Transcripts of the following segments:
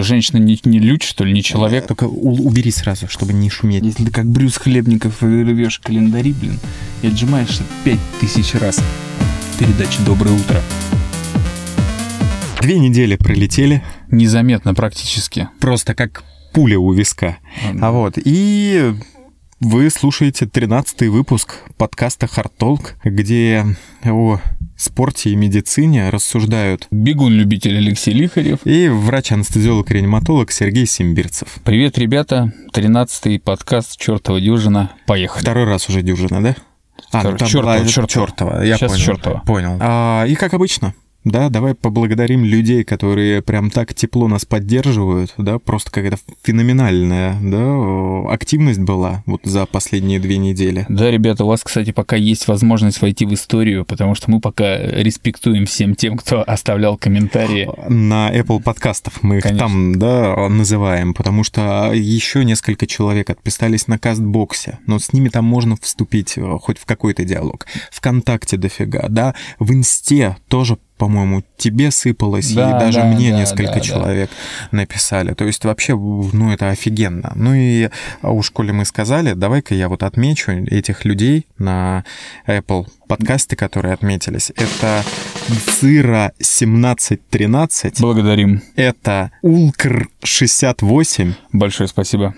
Женщина не, не людь, что ли, не человек? Только у- убери сразу, чтобы не шуметь. Если ты как Брюс Хлебников рвешь календари, блин, и отжимаешься пять тысяч раз. Передача «Доброе утро». Две недели пролетели, Незаметно практически. просто как пуля у виска. А вот, и вы слушаете 13 выпуск подкаста «Hard Talk», где о спорте и медицине рассуждают Бегун-любитель Алексей Лихарев. и врач-анестезиолог-реаниматолог Сергей Симбирцев. Привет, ребята. Тринадцатый подкаст «Чертова дюжина». Поехали. Второй раз уже дюжина, да? А, Второй. там Чёртова, была чёртова. чёртова, я Сейчас понял. чёртова. Понял. А, и как обычно, да, давай поблагодарим людей, которые прям так тепло нас поддерживают, да, просто какая-то феноменальная, да, активность была вот за последние две недели. Да, ребята, у вас, кстати, пока есть возможность войти в историю, потому что мы пока респектуем всем тем, кто оставлял комментарии. На Apple подкастов мы их Конечно. там, да, называем, потому что еще несколько человек отписались на кастбоксе, но с ними там можно вступить э, хоть в какой-то диалог. Вконтакте дофига, да, в Инсте тоже по-моему, тебе сыпалось, Да, и даже да, мне да, несколько да, да. человек написали. То есть вообще, ну, это офигенно. Ну и а уж коли мы сказали, давай-ка я вот отмечу этих людей на Apple подкасте, которые отметились. Это Цира 1713, Благодарим. это Улкр 68, Большое спасибо.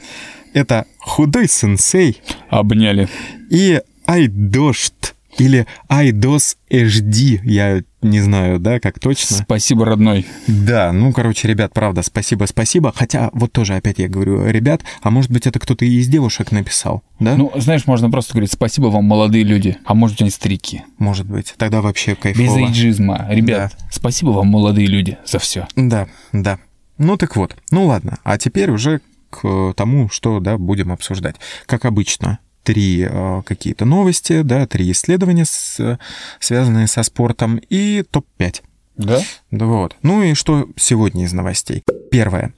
это Худой Сенсей Обняли. и Айдошт или Айдос HD, я не знаю, да, как точно. Спасибо, родной. Да, ну, короче, ребят, правда, спасибо, спасибо. Хотя, вот тоже опять я говорю, ребят, а может быть, это кто-то из девушек написал, да? Ну, знаешь, можно просто говорить спасибо вам, молодые люди. А может быть, они старики. может быть. Тогда вообще Без кайфово. эйджизма. Ребят, спасибо вам, молодые люди, за все. Да, да. Ну, так вот. Ну, ладно. А теперь уже к тому, что, да, будем обсуждать. Как обычно, три э, какие-то новости, да, три исследования, с- связанные со спортом, и топ-5. Да? Да вот. Ну и что сегодня из новостей? Первое.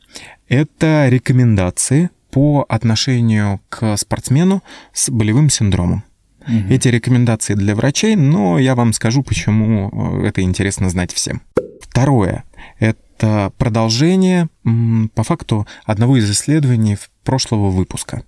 Это рекомендации по отношению к спортсмену с болевым синдромом. Эти рекомендации для врачей, но я вам скажу, почему э, это интересно знать всем. Второе. Это продолжение, по факту, одного из исследований прошлого выпуска.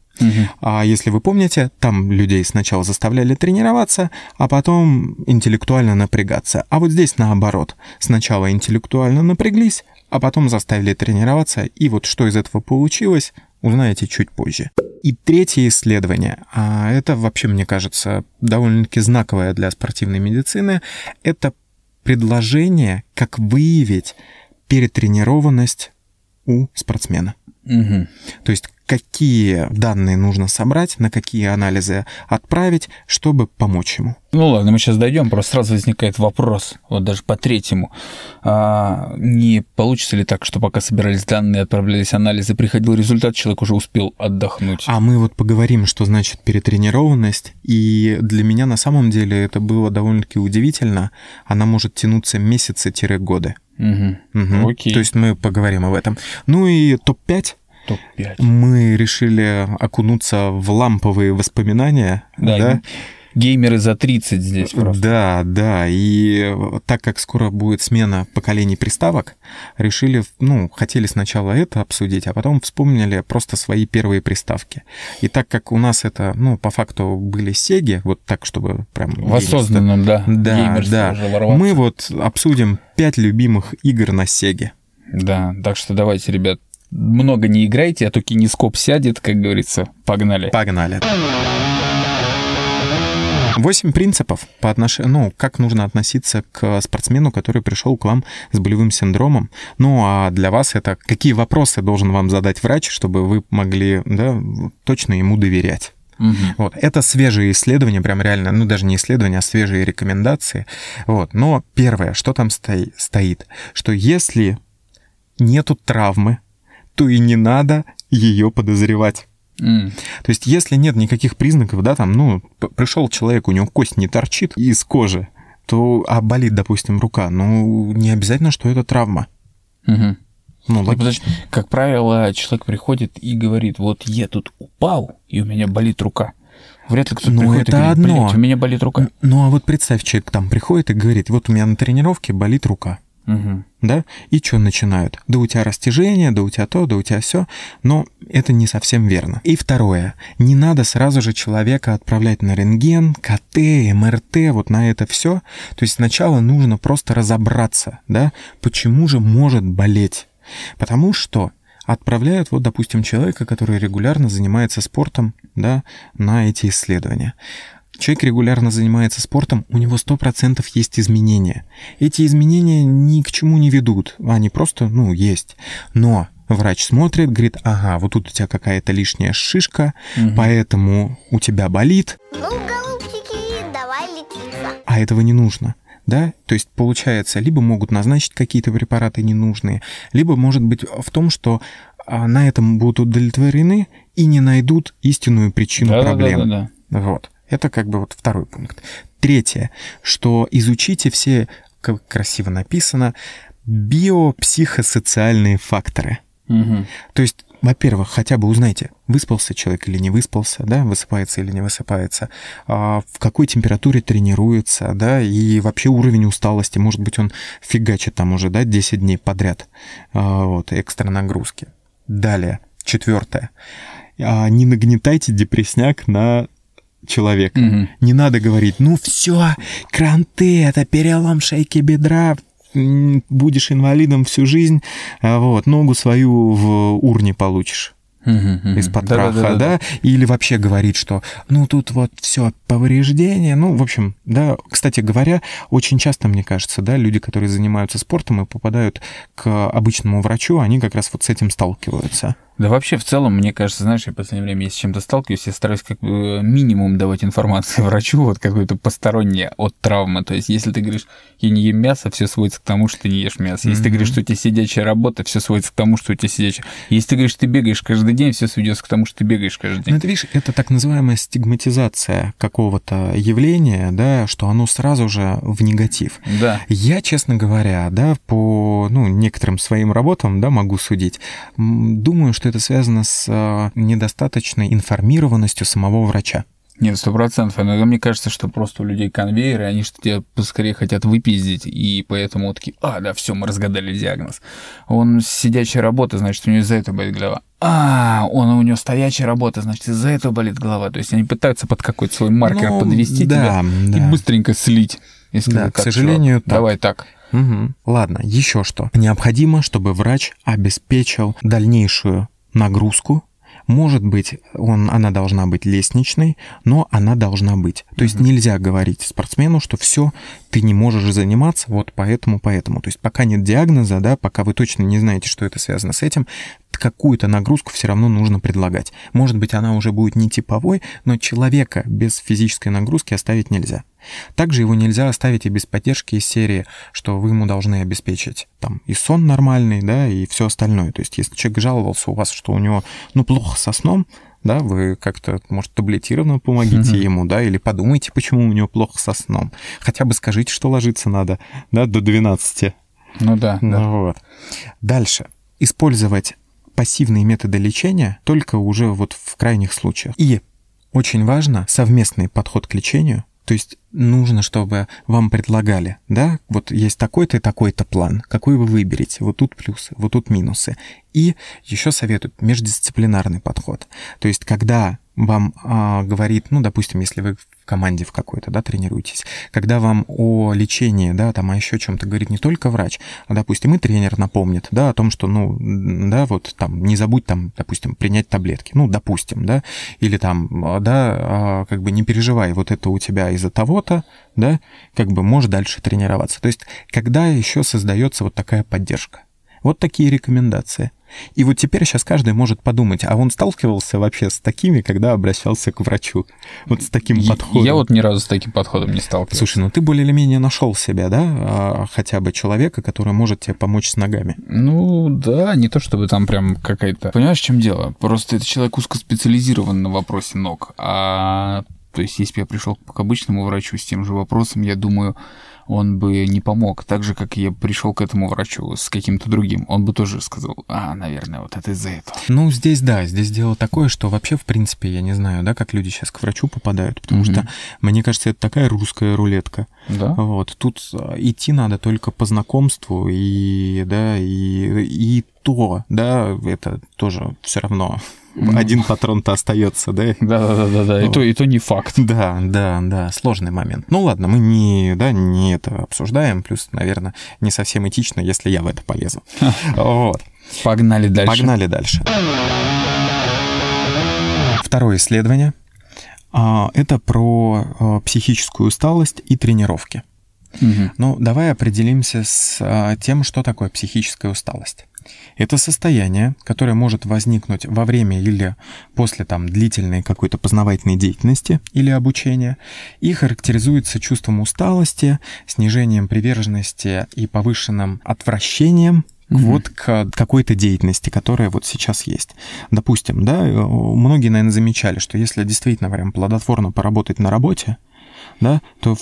А если вы помните, там людей сначала заставляли тренироваться, а потом интеллектуально напрягаться. А вот здесь наоборот. Сначала интеллектуально напряглись, а потом заставили тренироваться, и вот что из этого получилось, узнаете чуть позже. И третье исследование, а это вообще, мне кажется, довольно-таки знаковое для спортивной медицины, это предложение, как выявить перетренированность у спортсмена. Мгм. То есть какие данные нужно собрать, на какие анализы отправить, чтобы помочь ему. Ну ладно, мы сейчас дойдем, просто сразу возникает вопрос, вот даже по третьему. А, не получится ли так, что пока собирались данные, отправлялись анализы, приходил результат, человек уже успел отдохнуть? А мы вот поговорим, что значит перетренированность. И для меня на самом деле это было довольно-таки удивительно. Она может тянуться месяцы-годы. Мгм. Мгм. Окей. То есть мы поговорим об этом. Ну и топ-5 Топ-5. мы решили окунуться в ламповые воспоминания. Да, да? геймеры за 30 здесь просто. Да, да, и так как скоро будет смена поколений приставок, решили, ну, хотели сначала это обсудить, а потом вспомнили просто свои первые приставки. И так как у нас это, ну, по факту были сеги, вот так, чтобы прям... В осознанном, да, Да, да. Мы вот обсудим пять любимых игр на сеге. Да, так что давайте, ребят, много не играйте, а то кинескоп сядет, как говорится. Погнали. Погнали. Восемь принципов по отношению, ну, как нужно относиться к спортсмену, который пришел к вам с болевым синдромом. Ну, а для вас это какие вопросы должен вам задать врач, чтобы вы могли, да, точно ему доверять. Мгм. Вот. Это свежие исследования, прям реально, ну даже не исследования, а свежие рекомендации. Вот. Но первое, что там стои- стоит, что если нету травмы, то и не надо ее подозревать. М. То есть, если нет никаких признаков, да, там, ну, пришел человек, у него кость не торчит из кожи, то, а болит, допустим, рука, ну, не обязательно, что это травма. Мгм. Ну, логично. подожди, как правило, человек приходит и говорит, вот я тут упал, и у меня болит рука. Вряд ли кто-то Ну, приходит это и говорит, одно. «Блядь, у меня болит рука. Ну, а вот представь, человек там приходит и говорит, вот у меня на тренировке болит рука. Мгм. да, и что начинают? Да у тебя растяжение, да у тебя то, да у тебя все, но это не совсем верно. И второе, не надо сразу же человека отправлять на рентген, КТ, МРТ, вот на это все. То есть сначала нужно просто разобраться, да, почему же может болеть. Потому что отправляют, вот, допустим, человека, который регулярно занимается спортом, да, на эти исследования. Человек регулярно занимается спортом, у него 100% есть изменения. Эти изменения ни к чему не ведут, они просто, ну, есть. Но врач смотрит, говорит, ага, вот тут у тебя какая-то лишняя шишка, поэтому у тебя болит, Ну, голубчики, давай лечиться. а этого не нужно. Да, то есть получается, либо могут назначить какие-то препараты ненужные, либо может быть в том, что а, на этом будут удовлетворены и не найдут истинную причину проблем. Да-да-да-да. Вот. Это как бы вот второй пункт. Третье, что изучите все, как красиво написано, биопсихосоциальные факторы. Мгм. То есть, во-первых, хотя бы узнайте, выспался человек или не выспался, да, высыпается или не высыпается, а, в какой температуре тренируется, да, и вообще уровень усталости, может быть, он фигачит там уже, да, 10 дней подряд, а, вот, экстра нагрузки. Далее, четвертое, А, не нагнетайте депресняк на человека. Мгм. Не надо говорить, ну все, кранты, это перелом шейки бедра, будешь инвалидом всю жизнь, а вот, ногу свою в урне получишь Мгм, мгм. из-под Да-да-да-да-да. праха, да, или вообще говорит, что ну тут вот все повреждение, ну, в общем, да, кстати говоря, очень часто, мне кажется, да, люди, которые занимаются спортом и попадают к обычному врачу, они как раз вот с этим сталкиваются. Да вообще, в целом, мне кажется, знаешь, я в последнее время, если с чем-то сталкиваюсь, я стараюсь как бы минимум давать информацию врачу, вот какую-то постороннее от травмы. То есть, если ты говоришь, я не ем мясо, все сводится к тому, что ты не ешь мясо. Если ты говоришь, что у тебя сидячая работа, все сводится к тому, что у тебя сидячая. Если ты говоришь, что ты бегаешь каждый день, все сведется к тому, что ты бегаешь каждый Ну, день. это, видишь, это так называемая стигматизация какого-то явления, да, что оно сразу же в негатив. Да. Я, честно говоря, да, по ну, некоторым своим работам, да, могу судить, думаю, что это связано с э, недостаточной информированностью самого врача. Нет, сто процентов. Иногда мне кажется, что просто у людей конвейеры, они что тебя поскорее хотят выпиздить, и поэтому вот такие, а, да, все, мы разгадали диагноз. Он сидячая работа, значит, у него из-за этого болит голова. А, он у него стоячая работа, значит, из-за этого болит голова. То есть они пытаются под какой-то свой маркер Ну, подвести да, тебя да. и быстренько слить. И сказать, Да, к «Так, сожалению, так. давай так. Мгм. Ладно, еще что. Необходимо, чтобы врач обеспечил дальнейшую нагрузку. Может быть, он, она должна быть лестничной, но она должна быть. То есть нельзя говорить спортсмену, что все, ты не можешь заниматься вот поэтому, поэтому. То есть пока нет диагноза, да, пока вы точно не знаете, что это связано с этим, какую-то нагрузку все равно нужно предлагать. Может быть, она уже будет не типовой, но человека без физической нагрузки оставить нельзя. Также его нельзя оставить и без поддержки из серии, что вы ему должны обеспечить там и сон нормальный, да, и все остальное. То есть, если человек жаловался у вас, что у него, ну, плохо со сном, да, вы как-то, может, таблетированно помогите ему, да, или подумайте, почему у него плохо со сном. Хотя бы скажите, что ложиться надо, да, до 12. Ну да, да. Ну вот. Дальше. Использовать пассивные методы лечения только уже вот в крайних случаях. И очень важно совместный подход к лечению. То есть нужно, чтобы вам предлагали, да, вот есть такой-то и такой-то план, какой вы выберете, вот тут плюсы, вот тут минусы. И еще советуют междисциплинарный подход. То есть когда вам а, говорит, ну, допустим, если вы команде в какой-то, да, тренируетесь, когда вам о лечении, да, там, о еще чем-то говорит не только врач, а, допустим, и тренер напомнит, да, о том, что, ну, да, вот там, не забудь там, допустим, принять таблетки, ну, допустим, да, или там, а, да, а, как бы не переживай, вот это у тебя из-за того-то, да, как бы можешь дальше тренироваться. То есть, когда еще создается вот такая поддержка. Вот такие рекомендации. И вот теперь сейчас каждый может подумать, а он сталкивался вообще с такими, когда обращался к врачу? Вот с таким Я- подходом. Я вот ни разу с таким подходом не сталкивался. Слушай, ну ты более или менее нашел себя, да? А, хотя бы человека, который может тебе помочь с ногами. Ну, да, не то чтобы там прям какая-то... Понимаешь, в чем дело? Просто это человек узкоспециализирован на вопросе ног. А то есть, если бы я пришел к обычному врачу с тем же вопросом, я думаю, он бы не помог. Так же, как я пришел к этому врачу с каким-то другим. Он бы тоже сказал, а, наверное, вот это из-за этого. Ну, здесь, да, здесь дело такое, что вообще, в принципе, я не знаю, да, как люди сейчас к врачу попадают, потому Мгм. что, мне кажется, это такая русская рулетка. Да? Вот, тут а, идти надо только по знакомству, и, да, и, и то, да, это тоже все равно. Один патрон-то остается, да? Да-да-да, и то, и то не факт. Да, да, да, сложный момент. Ну ладно, мы не, да, не это обсуждаем, плюс, наверное, не совсем этично, если я в это полезу. Вот. Погнали дальше. Погнали дальше. Второе исследование. А, Это про а, психическую усталость и тренировки. Мгм. Ну, давай определимся с а, тем, что такое психическая усталость. Это состояние, которое может возникнуть во время или после там, длительной какой-то познавательной деятельности или обучения и характеризуется чувством усталости, снижением приверженности и повышенным отвращением Мгм. вот к какой-то деятельности, которая вот сейчас есть. Допустим, да, э, многие, наверное, замечали, что если действительно прям плодотворно поработать на работе, да, то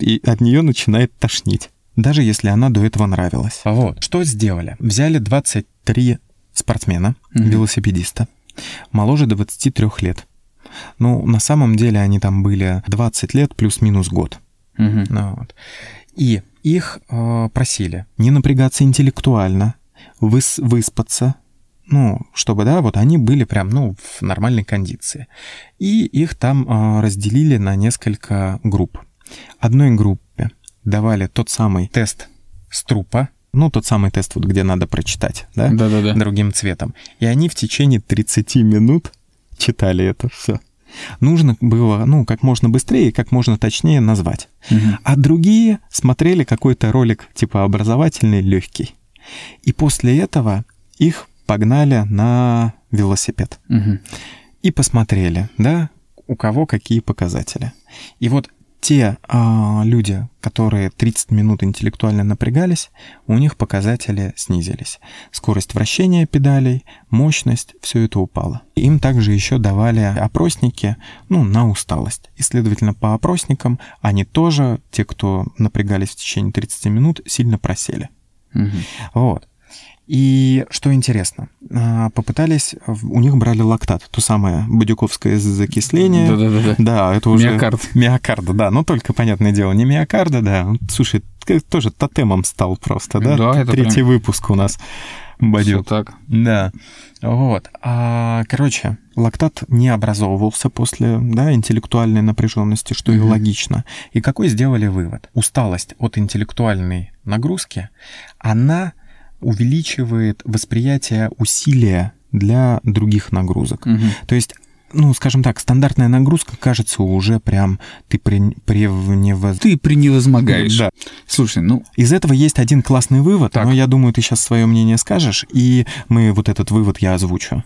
и от нее начинает тошнить, даже если она до этого нравилась. Вот. Что сделали? Взяли 23 спортсмена, Мгм. велосипедиста, моложе 23 лет. Ну, на самом деле они там были 20 лет плюс-минус год. Ну, вот. И их э, просили не напрягаться интеллектуально, выс- выспаться, ну, чтобы, да, вот они были прям, ну, в нормальной кондиции. И их там э, разделили на несколько групп. Одной группе давали тот самый тест с трупа, ну, тот самый тест, вот где надо прочитать, да, Да-да-да. другим цветом. И они в течение 30 минут читали это все. Нужно было, ну, как можно быстрее и как можно точнее назвать. Мгм. А другие смотрели какой-то ролик типа образовательный, легкий. И после этого их погнали на велосипед. Мгм. И посмотрели, да, у кого какие показатели. И вот те а, люди, которые 30 минут интеллектуально напрягались, у них показатели снизились. Скорость вращения педалей, мощность, все это упало. Им также еще давали опросники, ну, на усталость. И, следовательно, по опросникам они тоже, те, кто напрягались в течение 30 минут, сильно просели. Мгм. Вот. И что интересно, а, попытались, у них брали лактат, то самое бадюковское закисление. Да-да-да. Да, это уже... Миокард. Миокарда, да, но только, понятное дело, не миокарда, да. Слушай, тоже тотемом стал просто, да? Да, это Третий прям- выпуск у нас. Бадюк. так. Да. Вот. А, короче, лактат не образовывался после да, интеллектуальной напряженности, что и Мгм. логично. И какой сделали вывод? Усталость от интеллектуальной нагрузки, она увеличивает восприятие усилия для других нагрузок. Мгм. То есть, ну, скажем так, стандартная нагрузка кажется уже прям ты при, превневоз- Ты преневозмогаешь. Да. Слушай, ну, Из этого есть один классный вывод, Так. но я думаю, ты сейчас свое мнение скажешь, и мы вот этот вывод я озвучу.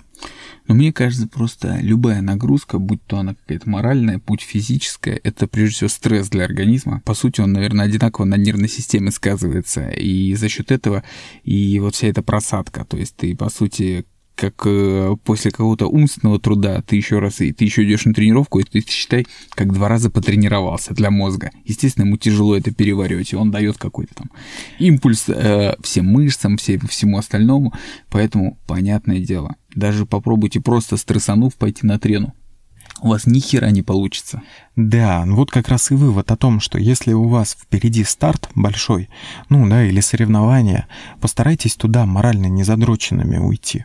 Но мне кажется, просто любая нагрузка, будь то она какая-то моральная, будь физическая, это прежде всего стресс для организма. По сути, он, наверное, одинаково на нервной системе сказывается. И за счет этого и вот вся эта просадка. То есть ты, по сути, как э, после какого-то умственного труда ты еще раз и ты еще идешь на тренировку, и ты считай, как два раза потренировался для мозга. Естественно, ему тяжело это переваривать, и он дает какой-то там импульс э, всем мышцам, все, всему остальному. Поэтому, понятное дело, даже попробуйте просто стрессанув пойти на трену. У вас ни хера не получится. Да, ну вот как раз и вывод о том, что если у вас впереди старт большой, ну да, или соревнования, постарайтесь туда морально незадроченными уйти.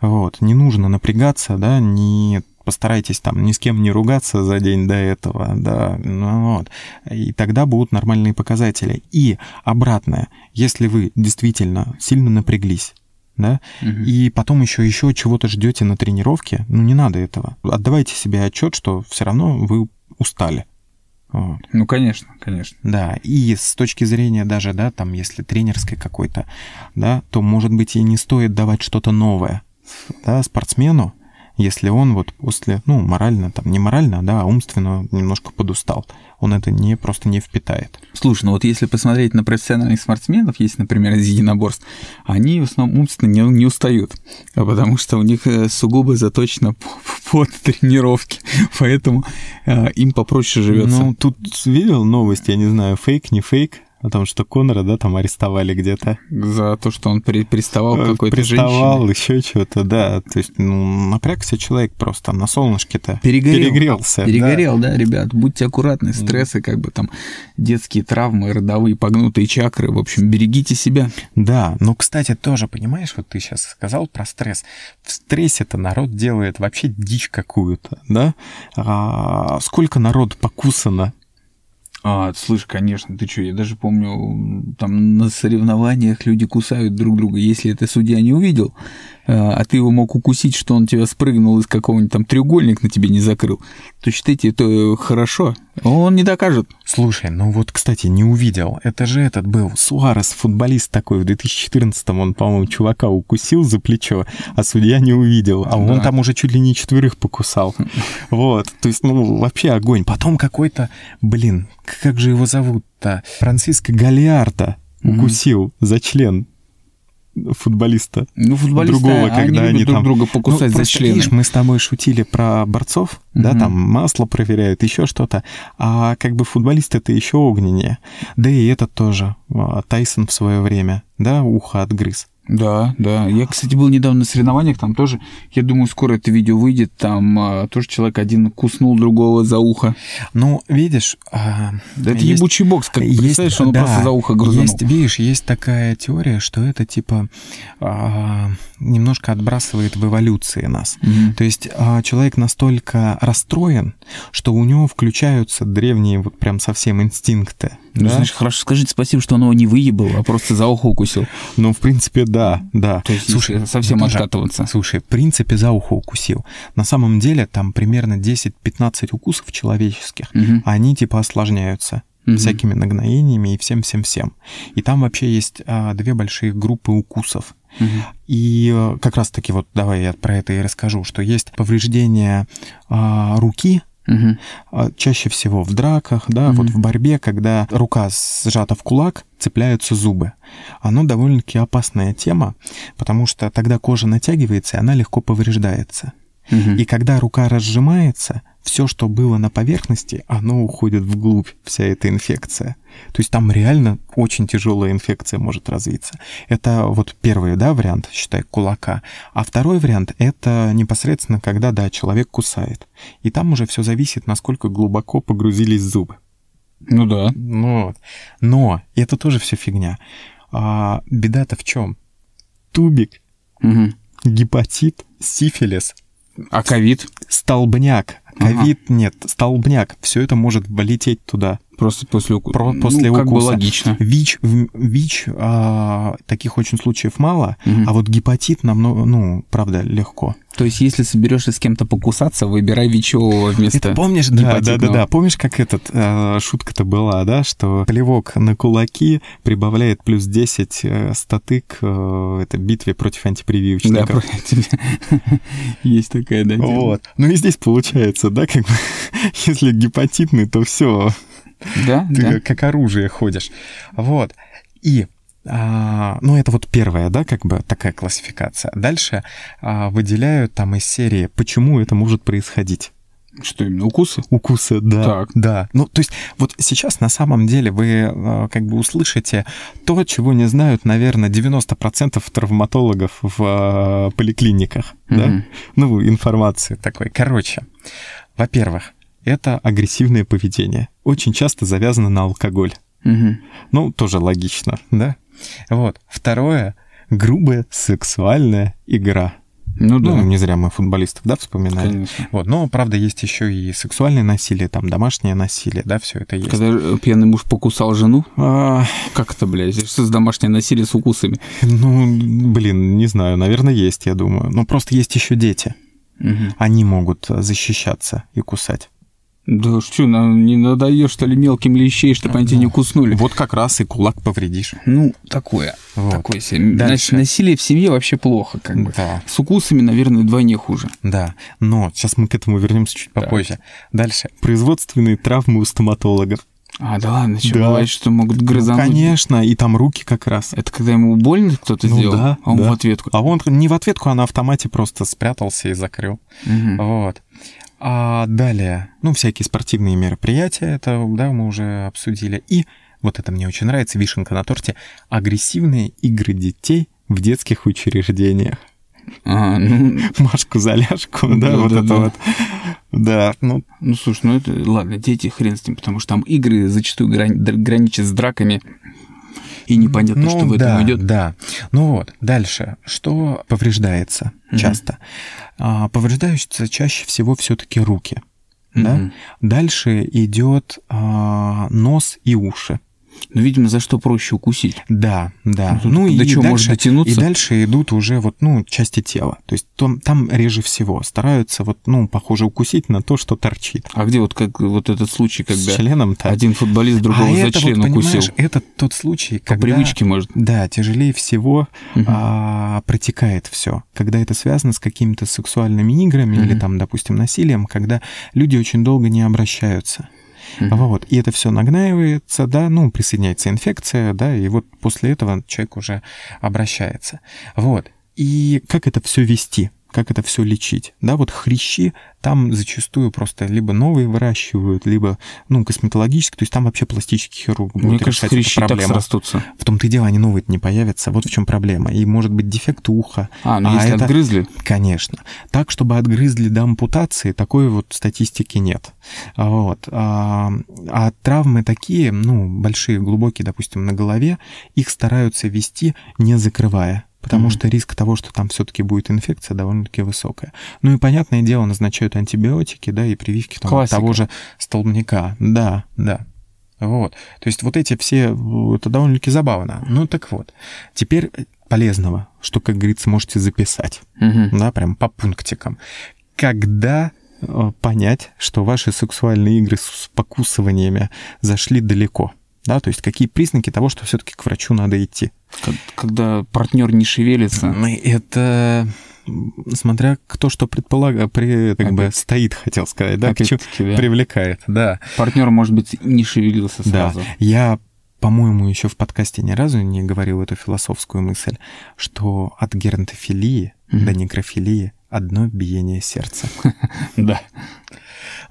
Вот, не нужно напрягаться, да, не постарайтесь там ни с кем не ругаться за день до этого, да, ну вот. И тогда будут нормальные показатели. И обратное, если вы действительно сильно напряглись, да, Мгм. и потом еще еще чего-то ждете на тренировке, ну не надо этого. Отдавайте себе отчет, что все равно вы устали. Вот. Ну, конечно, конечно. Да, и с точки зрения даже, да, там, если тренерской какой-то, да, то, может быть, и не стоит давать что-то новое, да, спортсмену, если он вот после, ну, морально, там, не морально, да, а умственно немножко подустал. Он это не, просто не впитает. Слушай, ну вот если посмотреть на профессиональных спортсменов, есть, например, из единоборств, они в основном умственно не, не устают, а потому что у них э, сугубо заточено под тренировки, поэтому э, им попроще живется. Ну, тут видел новость, я не знаю, фейк, не фейк, О том, что Конора, да, там арестовали где-то. За то, что он при- приставал к какой-то Приставал, женщине. еще что-то, да. То есть, ну, напрягся человек просто на солнышке-то. Перегорел. Перегрелся. да. Перегорел, да. ребят, будьте аккуратны, стрессы, как бы там детские травмы, родовые погнутые чакры, в общем, берегите себя. Да, ну, кстати, тоже, понимаешь, вот ты сейчас сказал про стресс. В стрессе-то народ делает вообще дичь какую-то, да? А, сколько народ покусано А, слышь, конечно, ты что, я даже помню, там на соревнованиях люди кусают друг друга. Если это судья не увидел, а а ты его мог укусить, что он тебя спрыгнул из какого-нибудь там треугольник на тебе не закрыл, то считайте, это хорошо. Он не докажет. Слушай, ну вот, кстати, не увидел. Это же этот был Суарес, футболист такой. В 2014-м он, по-моему, чувака укусил за плечо, а судья не увидел. А он Да. там уже чуть ли не четверых покусал. Вот. То есть, ну, вообще огонь. Потом какой-то, блин, как же его зовут-то? Франциско Галиарда укусил за член футболиста. Ну, футболисты, Другого, они когда любят они друг там- друга покусать Ну, за члены. видишь, мы с тобой шутили про борцов, да, Мгм. там масло проверяют, еще что-то. А как бы футболист это еще огненнее. Да и этот тоже. а, Тайсон в свое время, да, ухо отгрыз. Да, да. Я, кстати, был недавно на соревнованиях, там тоже, я думаю, скоро это видео выйдет, там а, тоже человек один куснул другого за ухо. Ну, видишь... а, Да это есть- ебучий бокс, как есть- представляешь, он да, просто за ухо грызанул. Есть, видишь, есть такая теория, что это типа а, немножко отбрасывает в эволюции нас. Мгм. То есть а, человек настолько расстроен, что у него включаются древние вот прям совсем инстинкты. Ну, да? знаешь, хорошо, скажите спасибо, что он его не выебал, а просто за ухо укусил. Ну, в принципе, да, да. То есть, если совсем даже- откатываться. Слушай, в принципе, за ухо укусил. На самом деле, там примерно 10-15 укусов человеческих, Мгм. они типа осложняются Мгм. всякими нагноениями и всем-всем-всем. И там вообще есть а, две большие группы укусов. Мгм. И э, как раз-таки вот давай я про это и расскажу, что есть повреждение а, руки, А, чаще всего в драках, да, вот в борьбе, когда рука сжата в кулак, цепляются зубы. Оно довольно-таки опасная тема, потому что тогда кожа натягивается, и она легко повреждается. Мгм. И когда рука разжимается, все, что было на поверхности, оно уходит вглубь, вся эта инфекция. То есть там реально очень тяжелая инфекция может развиться. Это вот первый, да, вариант, считай, кулака. А второй вариант — это непосредственно, когда, да, человек кусает. И там уже все зависит, насколько глубоко погрузились зубы. Ну да. Ну вот. Но это тоже все фигня. А, беда-то в чем? Тубик, Мгм. гепатит, сифилис, А ковид? столбняк, Ковид нет, столбняк, все это может влететь туда. Просто после укуса. Про- после ну, как бы укуса. логично. ВИЧ, ВИЧ а, таких очень случаев мало, Мгм. а вот гепатит намного, ну, правда, легко. То есть, если соберешься с кем-то покусаться, выбирай ВИЧевого вместо Это помнишь, да, да, да, да, помнишь, как этот э, шутка-то была, да, что плевок на кулаки прибавляет плюс 10 э, статы к э, этой битве против Да, антипрививочников. против тебя. Есть такая, да. Вот. Ну и здесь получается, да, как бы, если гепатитный, то все, Да, ты да. как оружие ходишь. Вот. И а, ну, это вот первая, да, как бы такая классификация. Дальше а, выделяют там из серии, почему это может происходить. Что именно, укусы? Укусы, да. Так. Да. Ну, то есть, вот сейчас на самом деле вы э, как бы услышите то, чего не знают, наверное, 90% травматологов в э, поликлиниках. Да? Мгм. Ну, информации такой. Короче, во-первых, это агрессивное поведение. Очень часто завязано на алкоголь. Мгм. Ну, тоже логично, да? Вот. Второе, грубая сексуальная игра. Ну да, Ну, не зря мы футболистов, да, вспоминали. конечно. Вот, но, правда, есть еще и сексуальное насилие, там, домашнее насилие, да, все это есть. Когда э, пьяный муж покусал жену, А, как это, блядь? Что за домашнее насилие с укусами? ну, блин, не знаю, наверное, есть, я думаю. Но просто есть еще дети. Мгм. Они могут защищаться и кусать. Да что, нам не надоешь, что ли, мелким лещей, чтобы они тебя не куснули? Вот как раз и кулак повредишь. Ну, такое. Вот. Такое себе. Дальше. Значит, насилие в семье вообще плохо, как бы. Да, С укусами, наверное, вдвойне хуже. да. Но сейчас мы к этому вернемся чуть попозже. Дальше. Производственные травмы у стоматологов. А, да ладно, что Да. бывает, что могут грызануть? Конечно, и там руки как раз. Это когда ему больно кто-то Ну сделал, да, а он да. в ответку. А он не в ответку, а на автомате просто спрятался и закрыл. Мгм. Вот. А далее, ну, всякие спортивные мероприятия, это, да, мы уже обсудили. И вот это мне очень нравится, вишенка на торте, агрессивные игры детей в детских учреждениях. А, ну, Машку за ляжку, да, Да, вот да, это да. вот. Да, ну, ну, слушай, ну это, ладно, дети хрен с ним, потому что там игры зачастую грани- граничат с драками, и непонятно, ну, что в да, этом идет. Да. Ну вот, дальше. Что повреждается Мгм. часто? А, повреждаются чаще всего все-таки руки. Да? Мгм. Дальше идет а, нос и уши. Ну, видимо, за что проще укусить. Да, да. Ну, Ну, и до чего дальше, может дотянуться? И дальше идут уже вот, ну, части тела. То есть там, там реже всего стараются вот, ну, похоже, укусить на то, что торчит. А где вот как вот этот случай, С когда членом-то. один футболист другого а за это член вот, укусил? это тот случай, По когда... привычке, может. Да, тяжелее всего Мгм. а, протекает все. Когда это связано с какими-то сексуальными играми или Мгм. там, допустим, насилием, когда люди очень долго не обращаются. Мгм. Вот. И это все нагнаивается, да, ну, присоединяется инфекция, да, и вот после этого человек уже обращается. Вот. И как это все вести? Как это все лечить? Да, вот хрящи там зачастую просто либо новые выращивают, либо, ну, косметологически, то есть там вообще пластический хирург будет Мне кажется, хрящи так срастутся. В том-то и дело, они новые не появятся. Вот в чем проблема. И может быть дефект уха. А, ну А если это- отгрызли, Конечно. Так, чтобы отгрызли до ампутации, такой вот статистики нет. А Вот. А, а травмы такие, ну, большие, глубокие, допустим, на голове, их стараются вести, не закрывая. Потому Мгм. что риск того, что там все-таки будет инфекция, довольно-таки высокая. Ну и понятное дело, назначают антибиотики, да, и прививки там, Классика. того же столбняка. Да, да. Вот. То есть вот эти все, это довольно-таки забавно. Ну так вот. Теперь полезного, что, как говорится, можете записать Мгм. да, прям по пунктикам. Когда э, понять, что ваши сексуальные игры с покусываниями зашли далеко? Да, то есть какие признаки того, что все-таки к врачу надо идти? Когда партнер не шевелится, Ну, Это смотря кто что предполагает, при, как бы стоит, хотел сказать, да, к чему да. привлекает, да. партнер, может быть, не шевелился Да, сразу. я, по-моему, еще в подкасте ни разу не говорил эту философскую мысль, что от геронтофилии Мгм. до некрофилии одно биение сердца. Да.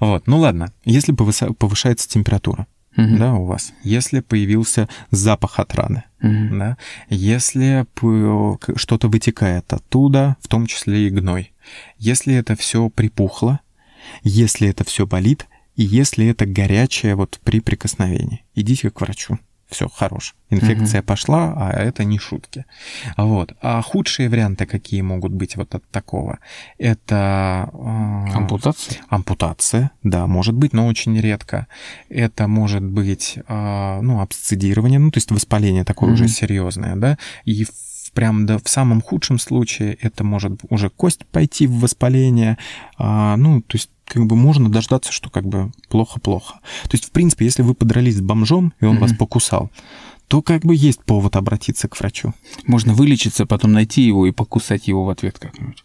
Вот, ну ладно, если повышается температура, Мгм. да, у вас, если появился запах от раны, Мгм. да, если что-то вытекает оттуда, в том числе и гной, если это все припухло, если это все болит, и если это горячее вот при прикосновении, идите к врачу. Все, хорош. Инфекция пошла, а это не шутки. Вот. А худшие варианты какие могут быть вот от такого? Это... а, Ампутация? Ампутация, да, может быть, но очень редко. Это может быть, а, ну, абсцедирование, ну, то есть воспаление такое уже Мгм. серьезное, да, и прям да, в самом худшем случае это может уже кость пойти в воспаление, а, ну, то есть как бы можно дождаться, что как бы плохо-плохо. То есть, в принципе, если вы подрались с бомжом, и он Мгм. вас покусал, то как бы есть повод обратиться к врачу. Можно вылечиться, потом найти его и покусать его в ответ как-нибудь.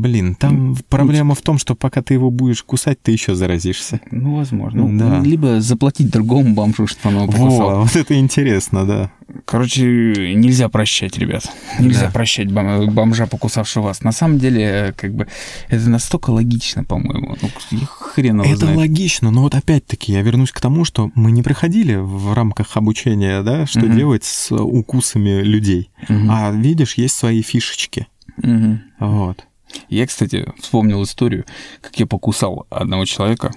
Блин, там проблема в том, что пока ты его будешь кусать, ты еще заразишься. Ну, возможно. Ну, Да. Либо заплатить другому бомжу, чтобы он его покусал. Во, вот это интересно, да. Короче, нельзя прощать, ребят. Нельзя Да. прощать бом- бомжа, покусавшего вас. На самом деле, как бы, это настолько логично, по-моему. Ну, хрен его Это знает. логично, но вот опять-таки я вернусь к тому, что мы не проходили в рамках обучения, да, что Мгм. делать с укусами людей. Мгм. А видишь, есть свои фишечки. Мгм. Вот. Я, кстати, вспомнил историю, как я покусал одного человека.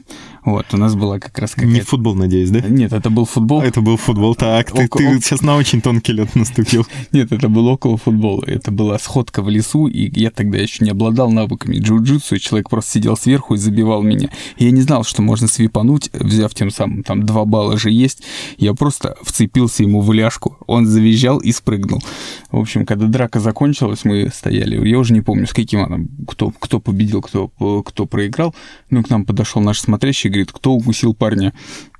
Вот, у нас была как раз Не какая-то... футбол, надеюсь, да? Нет, это был футбол. Это был футбол. Так, ты, Око- ты сейчас на очень тонкий лед наступил. Нет, это был около футбола. Это была сходка в лесу, и я тогда еще не обладал навыками джиу-джитсу, и человек просто сидел сверху и забивал меня. И я не знал, что можно свипануть, взяв тем самым, там, два балла же есть. Я просто вцепился ему в ляжку, он завизжал и спрыгнул. В общем, когда драка закончилась, мы стояли, я уже не помню, с каким она, кто, кто победил, кто, кто проиграл. Ну, к нам подошел наш смотрящий говорит, кто укусил парня.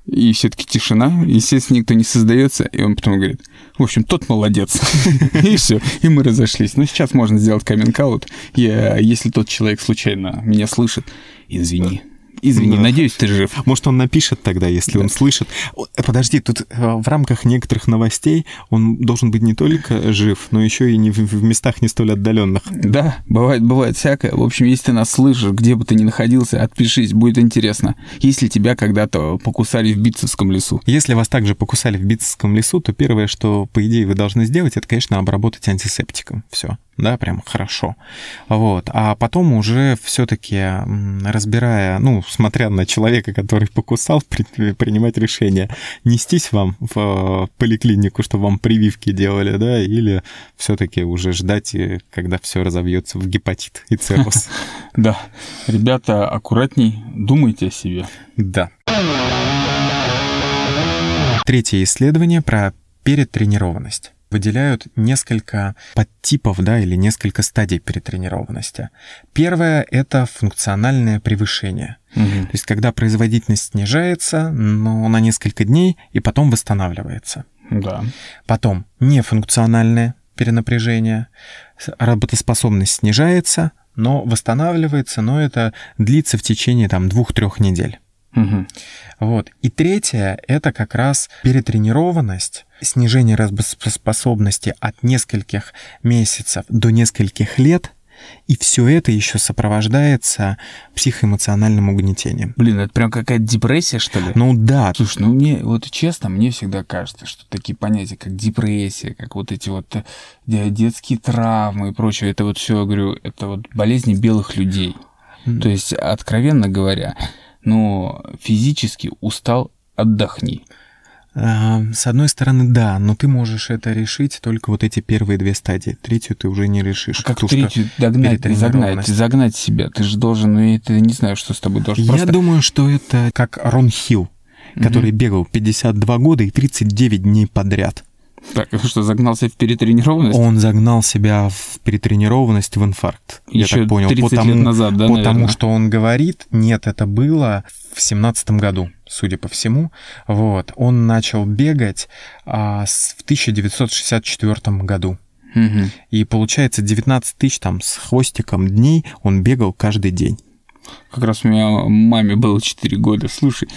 И все-таки тишина, естественно, никто не создается. И он потом говорит, в общем, тот молодец. И все, и мы разошлись. Но сейчас можно сделать каминг-аут. Если тот человек случайно меня слышит, извини, Извини, Да. надеюсь, ты жив. Может, он напишет тогда, если он слышит. Подожди, тут э, в рамках некоторых новостей он должен быть не только жив, но еще и не в, в местах не столь отдаленных. Да, бывает, бывает всякое. В общем, если ты нас слышишь, где бы ты ни находился, отпишись, будет интересно. Если тебя когда-то покусали в Битцевском лесу. Если вас также покусали в Битцевском лесу, то первое, что, по идее, вы должны сделать, это, конечно, обработать антисептиком. Все. Да, прям хорошо. Вот. А потом уже все-таки разбирая, ну, смотря на человека, который покусал, при- принимать решение, нестись вам в э, поликлинику, чтобы вам прививки делали, да, или все-таки уже ждать, и когда все разовьется в гепатит и цирроз. Да, ребята, аккуратней, думайте о себе. Да. Третье исследование про перетренированность. Выделяют несколько подтипов, да, или несколько стадий перетренированности. Первое — это функциональное превышение. То есть, когда производительность снижается, но на несколько дней, и потом восстанавливается. Да. Потом нефункциональное перенапряжение. Работоспособность снижается, но восстанавливается, но это длится в течение там двух-трех недель. Мгм. Вот. И третье — это как раз перетренированность, снижение работоспособности от нескольких месяцев до нескольких лет, и все это еще сопровождается психоэмоциональным угнетением. Блин, это прям какая-то депрессия, что ли? Ну да, Слушай, ну мне, вот честно, мне всегда кажется, что такие понятия, как депрессия, как вот эти вот э, де- детские травмы и прочее, это вот все, говорю, это вот болезни белых людей. То есть, откровенно говоря, ну, физически устал, отдохни. С одной стороны, да, но ты можешь это решить только вот эти первые две стадии. Третью ты уже не решишь. А Как третью догнать, загнать, загнать себя? Ты же должен, ну, это не знаю, что с тобой должен. Я Просто думаю, что это как Рон Хилл, который бегал 52 года и 39 дней подряд. Так, что загнался в перетренированность? Он загнал себя в перетренированность, в инфаркт. я Еще так понял. 30 потому, лет назад, да, Потому наверное? что он говорит, нет, это было в семнадцатом году, судя по всему. Вот. Он начал бегать а, с- в 1964 году. Мгм. И получается 19 тысяч там с хвостиком дней он бегал каждый день. Как раз у меня маме было 4 года. Слушай,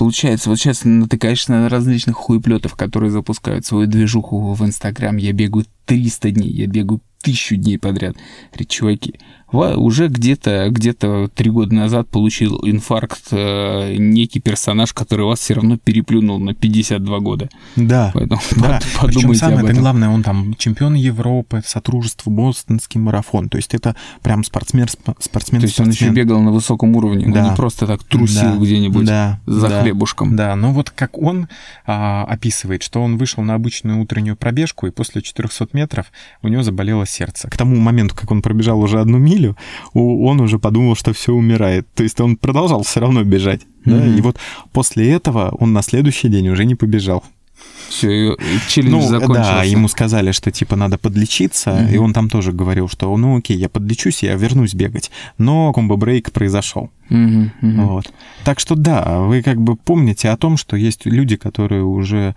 получается, вот сейчас натыкаешься на различных хуеплетов, которые запускают свою движуху в Инстаграм. Я бегаю 300 дней, я бегаю тысячу дней подряд. Говорит, чуваки, ва- уже где-то где три года назад получил инфаркт э, некий персонаж, который вас все равно переплюнул на 52 года. Да. Поэтому Да, под- причем подумайте самое об это этом. главное, он там чемпион Европы, сотрудничество Бостонский марафон. То есть это прям спортсмен, спортсмен, То спортсмен. есть он еще бегал на высоком уровне, он Да. не просто так трусил Да, где-нибудь да, за да. хлебушком. Да, но вот как он а, описывает, что он вышел на обычную утреннюю пробежку, и после 400 метров у него заболело сердце. К тому моменту, как он пробежал уже одну милю, у- он уже подумал, что все умирает. То есть он продолжал все равно бежать. да, Мгм. И вот после этого он на следующий день уже не побежал. Все, челлендж Ну, закончился. да, ему сказали, что типа надо подлечиться, Мгм. и он там тоже говорил, что ну окей, я подлечусь, я вернусь бегать. Но комбо-брейк произошел. Мгм, мгм. Вот. Так что да, вы как бы помните о том, что есть люди, которые уже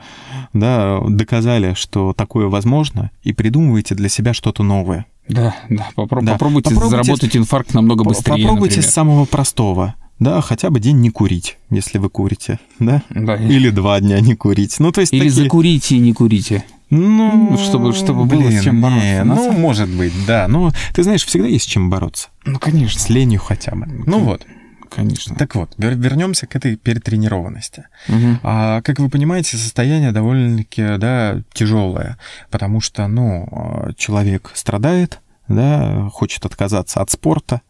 да, доказали, что такое возможно, и придумываете для себя что-то новое. Да, да, попро- Да. попробуйте, Попробуйте заработать инфаркт намного быстрее, Попробуйте например. с самого простого. Да, хотя бы день не курить, если вы курите, да? Да. Или два дня не курить. Ну, то есть Или такие- закурите и не курите. Ну, Ну, чтобы- чтобы было с чем не, бороться. На Ну, самом- может быть, да. Но ты знаешь, всегда есть с чем бороться. Ну, конечно. С ленью хотя бы. Ну вот. Конечно. Так вот, вер- вернемся к этой перетренированности. Мгм. А, как вы понимаете, состояние довольно-таки да, тяжелое, потому что ну, э, человек страдает, да, хочет отказаться от спорта,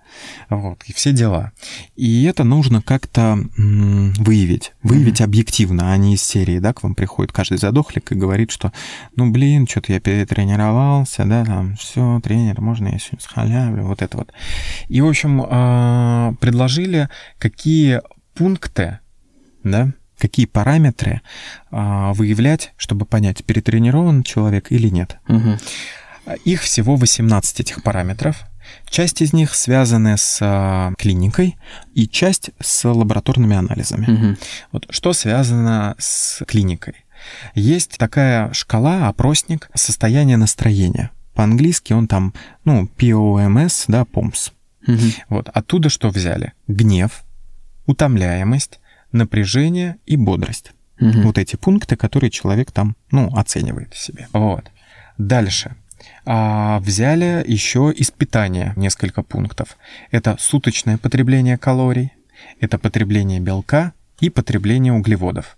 вот, и все дела. И это нужно как-то выявить, выявить объективно, а не из серии, да, к вам приходит каждый задохлик и говорит, что, ну, блин, что-то я перетренировался, да, там, все, тренер, можно я сегодня схалявлю, вот это вот. И, в общем, а, предложили, какие пункты, да, какие параметры а, выявлять, чтобы понять, перетренирован человек или нет. Мгм. Их всего 18 этих параметров. Часть из них связаны с а, клиникой и часть с лабораторными анализами. Мгм. Вот что связано с клиникой? Есть такая шкала, опросник состояния настроения. По-английски он там, ну, POMS, да, POMS. Мгм. Вот, оттуда что взяли? Гнев, утомляемость, напряжение и бодрость. Мгм. Вот эти пункты, которые человек там, ну, оценивает себе. Вот. Дальше. А, взяли еще из питания несколько пунктов. Это суточное потребление калорий, это потребление белка и потребление углеводов.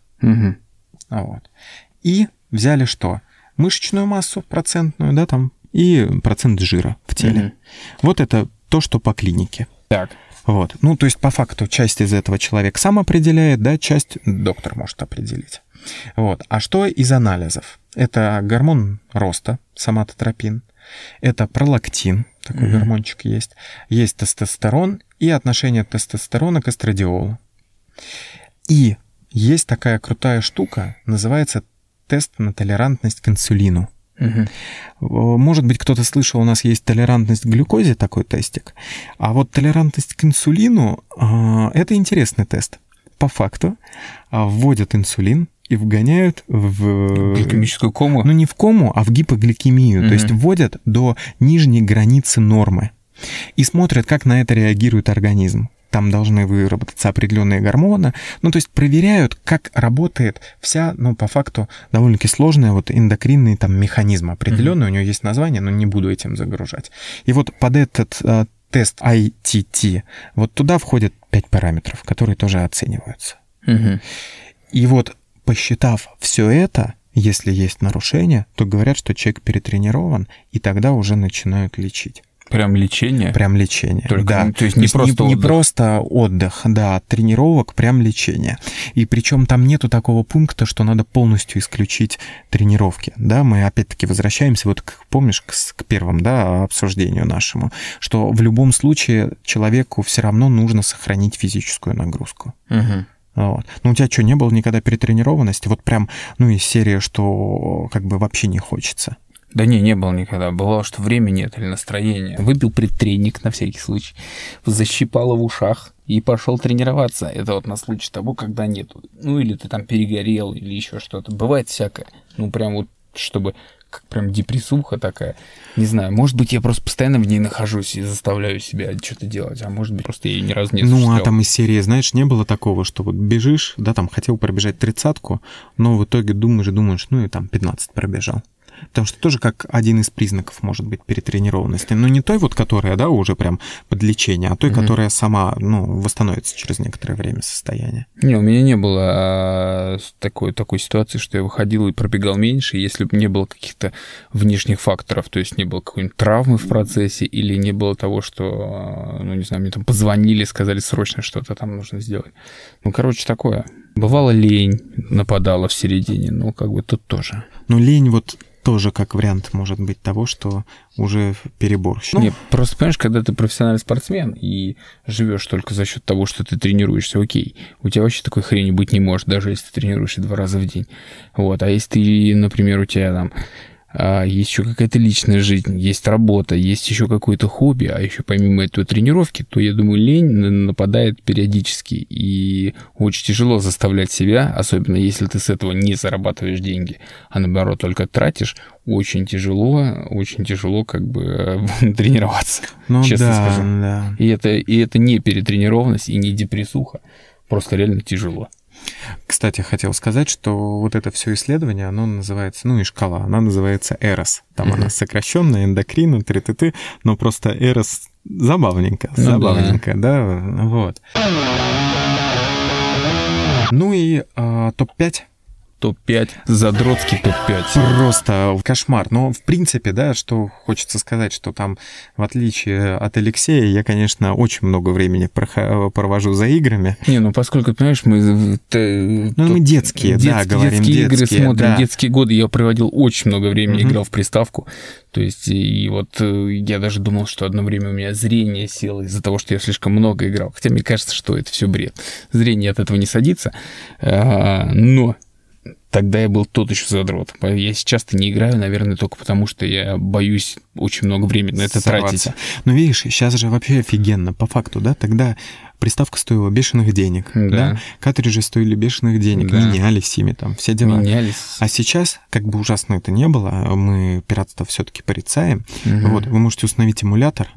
А Вот. И взяли что? Мышечную массу процентную, да, там, и процент жира в теле. Мгм. Вот это то, что по клинике. Так. Вот. Ну, то есть, по факту, часть из этого человек сам определяет, да, часть доктор может определить. Вот. А что из анализов? Это гормон роста, соматотропин. Это пролактин, такой Мгм. гормончик есть. Есть тестостерон и отношение тестостерона к эстрадиолу. И есть такая крутая штука, называется тест на толерантность к инсулину. Э, Может быть, кто-то слышал, у нас есть толерантность к глюкозе, такой тестик. А вот толерантность к инсулину а, это интересный тест. По факту а, вводят инсулин и вгоняют в... Гликемическую кому? Ну, не в кому, а в гипогликемию. Мгм. То есть вводят до нижней границы нормы. И смотрят, как на это реагирует организм. Там должны выработаться определенные гормоны. Ну, то есть проверяют, как работает вся, ну, по факту, довольно-таки сложная вот эндокринный там механизм определенный. У него есть название, но не буду этим загружать. И вот под этот э, тест ITT, вот туда входят пять параметров, которые тоже оцениваются. Мгм. И вот посчитав все это, если есть нарушение, то говорят, что человек перетренирован, и тогда уже начинают лечить. Прям лечение? Прям лечение. Только, да. ну, то есть не просто не, отдых. просто отдых, да, от тренировок прям лечение. И причем там нету такого пункта, что надо полностью исключить тренировки. Да, мы опять-таки возвращаемся вот к, помнишь, к, к первому, да, обсуждению нашему, что в любом случае человеку все равно нужно сохранить физическую нагрузку. Мгм. Вот. Ну, у тебя что, не было никогда перетренированности? Вот прям, ну, из серии, что как бы вообще не хочется. Да не, не было никогда. Бывало, что времени нет или настроения. Выпил предтренинг на всякий случай, защипало в ушах и пошел тренироваться. Это вот на случай того, когда нету. Ну, или ты там перегорел, или еще что-то. Бывает всякое. Ну, прям вот, чтобы как прям депрессуха такая. Не знаю, может быть, я просто постоянно в ней нахожусь и заставляю себя что-то делать, а может быть, просто я ее ни разу не ну, а там из серии, знаешь, не было такого, что вот бежишь, да, там хотел пробежать тридцатку, но в итоге думаешь, думаешь, ну и там 15 пробежал. Потому что тоже как один из признаков может быть перетренированности. Но не той вот, которая, да, уже прям под лечение, а той, Мгм. которая сама, ну, восстановится через некоторое время состояние. Не, у меня не было а, такой, такой ситуации, что я выходил и пробегал меньше, если бы не было каких-то внешних факторов, то есть не было какой-нибудь травмы в процессе или не было того, что, а, ну, не знаю, мне там позвонили, сказали срочно что-то там нужно сделать. Ну, короче, такое. Бывало лень нападала в середине, ну, как бы тут тоже. Но лень вот тоже как вариант может быть того, что уже перебор. Ну, Не, просто понимаешь, когда ты профессиональный спортсмен и живешь только за счет того, что ты тренируешься, окей, у тебя вообще такой хрени быть не может, даже если ты тренируешься два раза в день. Вот, а если ты, например, у тебя там есть еще какая-то личная жизнь, есть работа, есть еще какое-то хобби, а еще помимо этого тренировки, то, я думаю, лень на- нападает периодически, и очень тяжело заставлять себя, особенно если ты с этого не зарабатываешь деньги, а наоборот только тратишь, очень тяжело, очень тяжело как бы тренироваться. ну честно да, скажу. да. И это, и это не перетренированность и не депрессуха, просто реально тяжело. Кстати, хотел сказать, что вот это все исследование, оно называется, ну и шкала, она называется ЭРОС. Там Мгм. она сокращенная, эндокрина, ты но просто ЭРОС забавненько, Ну да. забавненько, да. вот. Ну и а, топ-5 Топ-5, задротский топ-5. Просто кошмар. Но, в принципе, да, что хочется сказать, что там, в отличие от Алексея, я, конечно, очень много времени провожу за играми. Не, ну поскольку, понимаешь, мы... Ну, мы тут детские, да, детские- говорим, детские игры детские, смотрим, да. детские годы я проводил очень много времени, Мгм. играл в приставку. То есть, и вот э, я даже думал, что одно время у меня зрение село из-за того, что я слишком много играл. Хотя мне кажется, что это все бред. Зрение от этого не садится. А, Но тогда я был тот еще задрот. Я сейчас-то не играю, наверное, только потому, что я боюсь очень много времени на это тратить. сорваться. Но видишь, сейчас же вообще офигенно, по факту, да, тогда приставка стоила бешеных денег, Да. да, картриджи стоили бешеных денег, Да. менялись ими там, все дела. Менялись. А сейчас, как бы ужасно это не было, мы пиратство все-таки порицаем. Мгм. Вот, вы можете установить эмулятор,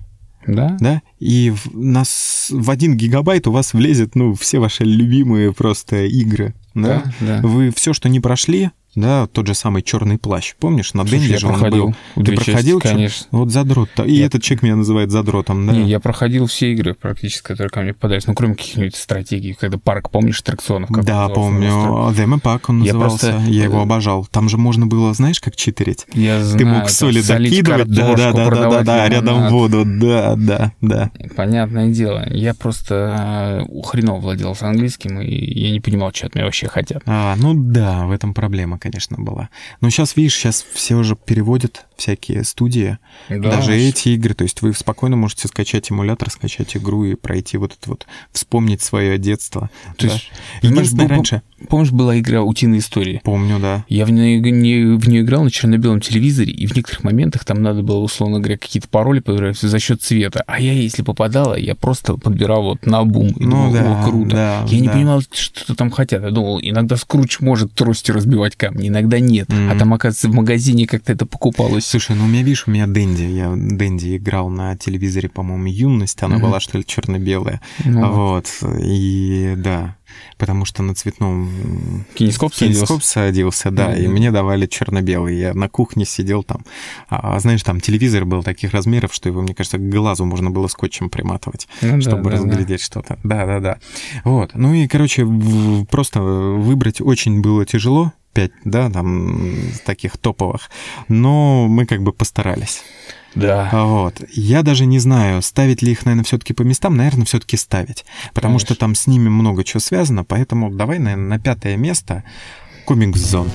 Да? да, и в, нас в один гигабайт у вас влезет, ну, все ваши любимые просто игры, да. Да. Вы все, что не прошли, да, тот же самый черный плащ, помнишь, на Слушай, Денде же он проходил был. Ты части, проходил? чё? конечно. Вот задрот. И Я- этот человек меня называет задротом, да. Не, я проходил все игры практически, которые ко мне попадались, ну, кроме каких-нибудь стратегий, когда парк, помнишь, аттракционов? как он да, помню. просто? The Pack он Я назывался. просто- Я его обожал. Там же можно было, знаешь, как читерить? Я знаю, Ты мог соли докидывать, да, да, да, да, да, да, рядом воду, да, да, да. Понятное дело. Я просто э, хреново владел с английским, и я не понимал, что от меня вообще хотят. А, ну да, в этом проблема, конечно, была. Но сейчас, видишь, сейчас все уже переводят всякие студии, Да, даже с- эти игры. То есть вы спокойно можете скачать эмулятор, скачать игру и пройти вот это вот, вспомнить свое детство. То да. есть, Единственное, был- раньше, Помнишь, была игра «Утиные истории»? помню, да. Я в нее, не, в нее играл на черно-белом телевизоре, и в некоторых моментах там надо было, условно говоря, какие-то пароли подбирать за счет цвета. А я, если попадала, я просто подбирал вот на бум. И Ну думал, да, о, круто. да, я не да. понимал, что там хотят. Я думал, иногда скруч может тростью разбивать камни, иногда нет. А Мгм. там, оказывается, в магазине как-то это покупалось. Слушай, ну у меня, видишь, у меня Дэнди. Я Дэнди играл на телевизоре, по-моему, юность. Она Мгм. была, что ли, черно-белая. Ну, Вот. И да. Потому что на цветном Кинескоп садился? кинескоп садился, да, и Мгм. мне давали черно-белый. Я на кухне сидел там. А, знаешь, там телевизор был таких размеров, что его, мне кажется, к глазу можно было скотчем приматывать Ну да, чтобы да, да. разглядеть что-то. Да, да, да. Вот. Ну и, короче, просто выбрать очень было тяжело. Пять, да, там таких топовых. Но мы как бы постарались. Да. Вот. Я даже не знаю, ставить ли их, наверное, все-таки по местам. Наверное, все-таки ставить. Потому Конечно. что там с ними много чего связано. Поэтому давай, наверное, на пятое место комикс зон.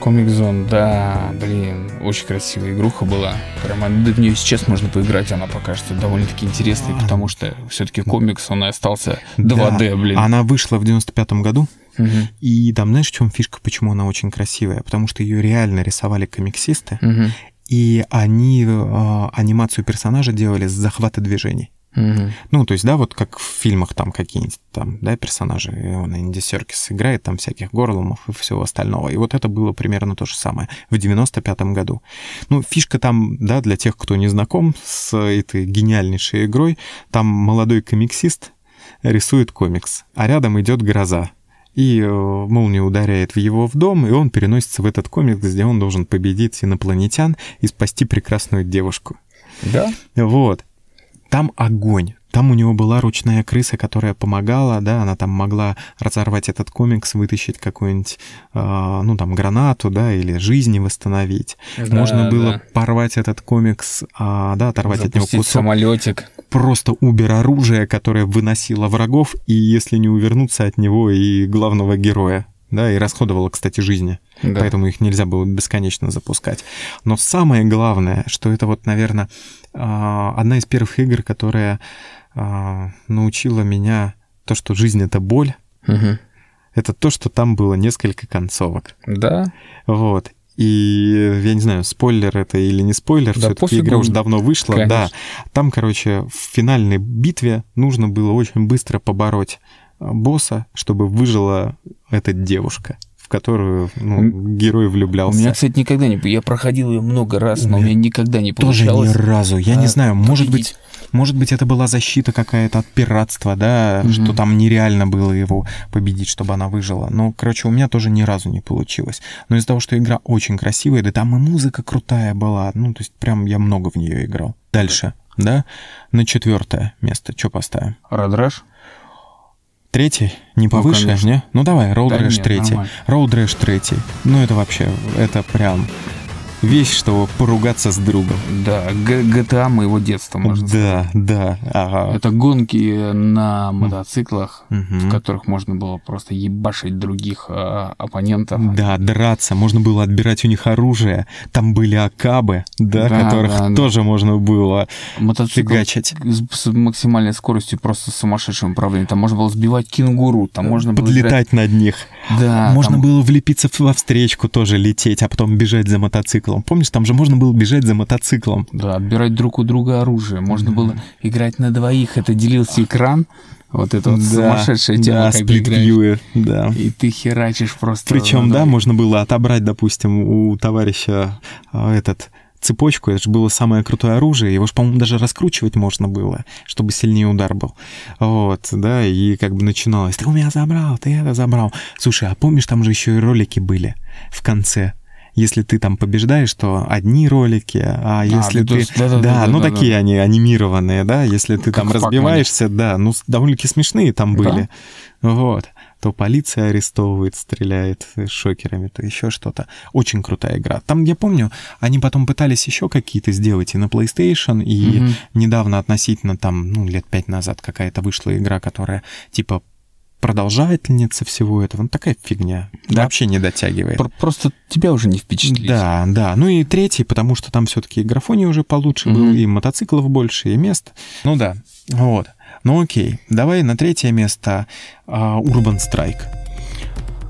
Комик Зон, да, блин, очень красивая игруха была. Прямо в нее сейчас можно поиграть, она покажется довольно-таки интересной, А. потому что все-таки комикс, он и остался 2D, Да. блин. Она вышла в 95-м году. Мгм, И там, знаешь, в чем фишка, почему она очень красивая? Потому что ее реально рисовали комиксисты. мгм, И они э, анимацию персонажа делали с захвата движений. мгм. Ну, то есть, да, вот как в фильмах там какие-нибудь там, да, персонажи, он Инди Серкис играет там всяких горломов и всего остального. И вот это было примерно то же самое в 95-м году. Ну, фишка там, да, для тех, кто не знаком с этой гениальнейшей игрой, там молодой комиксист рисует комикс, а рядом идет гроза. И э, молния ударяет в его в дом, и он переносится в этот комикс, где он должен победить инопланетян и спасти прекрасную девушку. Да? Вот. Там огонь. Там у него была ручная крыса, которая помогала, да, она там могла разорвать этот комикс, вытащить какую-нибудь, а, ну, там, гранату, да, или жизни восстановить. Да, Можно было да. порвать этот комикс, а, да, оторвать от него Запустить кусок. самолетик. Просто убер оружие, которое выносило врагов, и если не увернуться от него и главного героя. Да, и расходовало, кстати, жизни. Да. Поэтому их нельзя было бесконечно запускать. Но самое главное, что это вот, наверное, одна из первых игр, которая а, научила меня то, что жизнь — это боль, Мгм. это то, что там было несколько концовок. Да? Вот. И я не знаю, спойлер это или не спойлер, Да все-таки игра уже давно вышла. Конечно. Да. Там, короче, в финальной битве нужно было очень быстро побороть а, босса, чтобы выжила эта девушка, в которую ну, герой У влюблялся. меня, кстати, никогда не... Я проходил ее много раз, У но у меня никогда не Тоже получалось. ни разу. Я а, не знаю, может быть. Может быть, это была защита какая-то от пиратства, да, Мгм. что там нереально было его победить, чтобы она выжила. Но, короче, у меня тоже ни разу не получилось. Но из-за того, что игра очень красивая, да там и музыка крутая была, ну, то есть прям я много в нее играл. Дальше, да, на четвертое место, что поставим? Радраш? Третий? Не повыше, конечно. не? Ну давай, Road Да Rash нет, третий. нормально. Road Rash третий. Ну это вообще, это прям вещь, чтобы поругаться с другом. Да, GTA моего детства, можно сказать. Да, да. Ага. Это гонки на мотоциклах, Мгм. в которых можно было просто ебашить других а, оппонентов. Да, драться, можно было отбирать у них оружие. Там были акабы, да, Да, которых да, да. тоже можно было Мотоцикл фигачить. с, максимальной скоростью просто сумасшедшим управлением. Там можно было сбивать кенгуру, там можно было играть- Подлетать над них. Да, можно там- было влепиться во встречку тоже лететь, а потом бежать за мотоциклом. Помнишь, там же можно было бежать за мотоциклом. Да, отбирать друг у друга оружие. Можно было играть на двоих. Это делился экран. Вот это вот сумасшедшая тема, да, сплит-вьюи, да. И ты херачишь просто. Причем, да, можно было отобрать, допустим, у товарища а, этот цепочку, это же было самое крутое оружие, его же, по-моему, даже раскручивать можно было, чтобы сильнее удар был. Вот, да, и как бы начиналось, ты у меня забрал, ты это забрал. Слушай, а помнишь, там же еще и ролики были в конце? Если ты там побеждаешь, то одни ролики, а если то ты... есть, да-да-да-да-да. ну такие они анимированные, да, если ты Как там разбиваешься, да, ну довольно-таки смешные там Да. были. Вот. То полиция арестовывает, стреляет шокерами, то еще что-то. Очень крутая игра. Там, я помню, они потом пытались еще какие-то сделать и на PlayStation, и Мгм. недавно относительно там, ну, лет пять назад какая-то вышла игра, которая типа продолжательница всего этого. Ну, такая фигня. Да. Вообще не дотягивает. Пр- Просто тебя уже не впечатлить. Да, да. Ну и третий, потому что там все-таки и графоний уже получше был, Мгм. и мотоциклов больше, и мест. Ну да, вот. Ну окей, давай на третье место а, Urban Strike.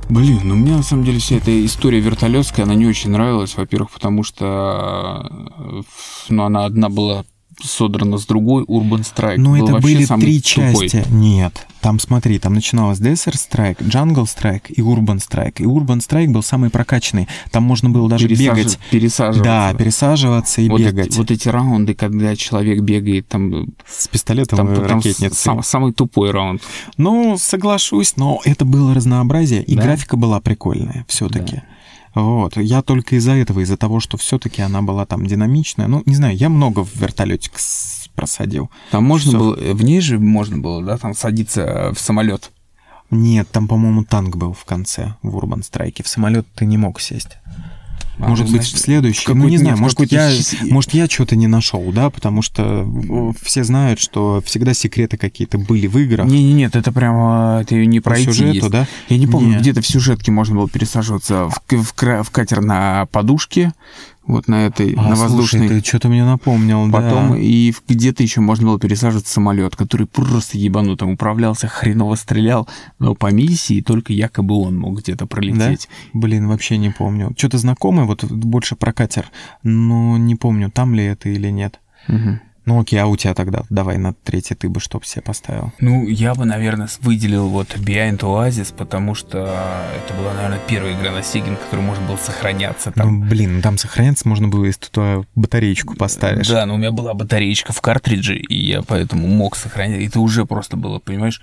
Блин, ну мне на самом деле вся эта история вертолетская, она не очень нравилась. Во-первых, потому что э, ну, она одна была содрана с другой. Urban Strike Ну был это были три тупой. части. Нет, там смотри, там начиналось Desert Strike, Jungle Strike и Urban Strike. И Urban Strike был самый прокачанный. Там можно было даже Пересажи- бегать. Пересаживаться. Да, пересаживаться и вот бегать. Эти, вот эти раунды, когда человек бегает, там, С пистолетом там, и там ракетницей. сам- самый тупой раунд. Ну, соглашусь, но это было разнообразие, и Да. графика была прикольная все-таки. Вот. Я только из-за этого, из-за того, что все-таки она была там динамичная. Ну, не знаю, я много в вертолете просадил. Там можно Всё. было, в ней же можно было, да, там садиться в самолет. Нет, там, по-моему, танк был в конце в Урбан Страйке. В самолет ты не мог сесть. А, может ну, быть, значит, в следующий. Ну, не знаю, может, я, может, я что-то не нашел, да, потому что э, все знают, что всегда секреты какие-то были в играх. Не, не, нет, это прямо это не По пройти. сюжету, есть. да? Я не помню, где-то в сюжетке можно было пересаживаться в, в, в катер на подушке, вот на этой, А, на слушай, воздушной. ты что-то мне напомнил, Потом да. и где-то еще можно было пересаживаться в самолет, который просто ебанутым управлялся, хреново стрелял, но по миссии только якобы он мог где-то пролететь. Блин, вообще не помню. Что-то знакомое, вот больше про катер, но не помню, там ли это или нет. Мгм. Ну окей, а у тебя тогда давай на третий ты бы что себе поставил? Ну, я бы, наверное, выделил вот Behind Oasis, потому что это была, наверное, первая игра на Sega, на которой можно было сохраняться там. Ну, блин, там сохраняться можно было, если ты туда батареечку поставишь. Да, но у меня была батареечка в картридже, и я поэтому мог сохранять. Это уже просто было, понимаешь,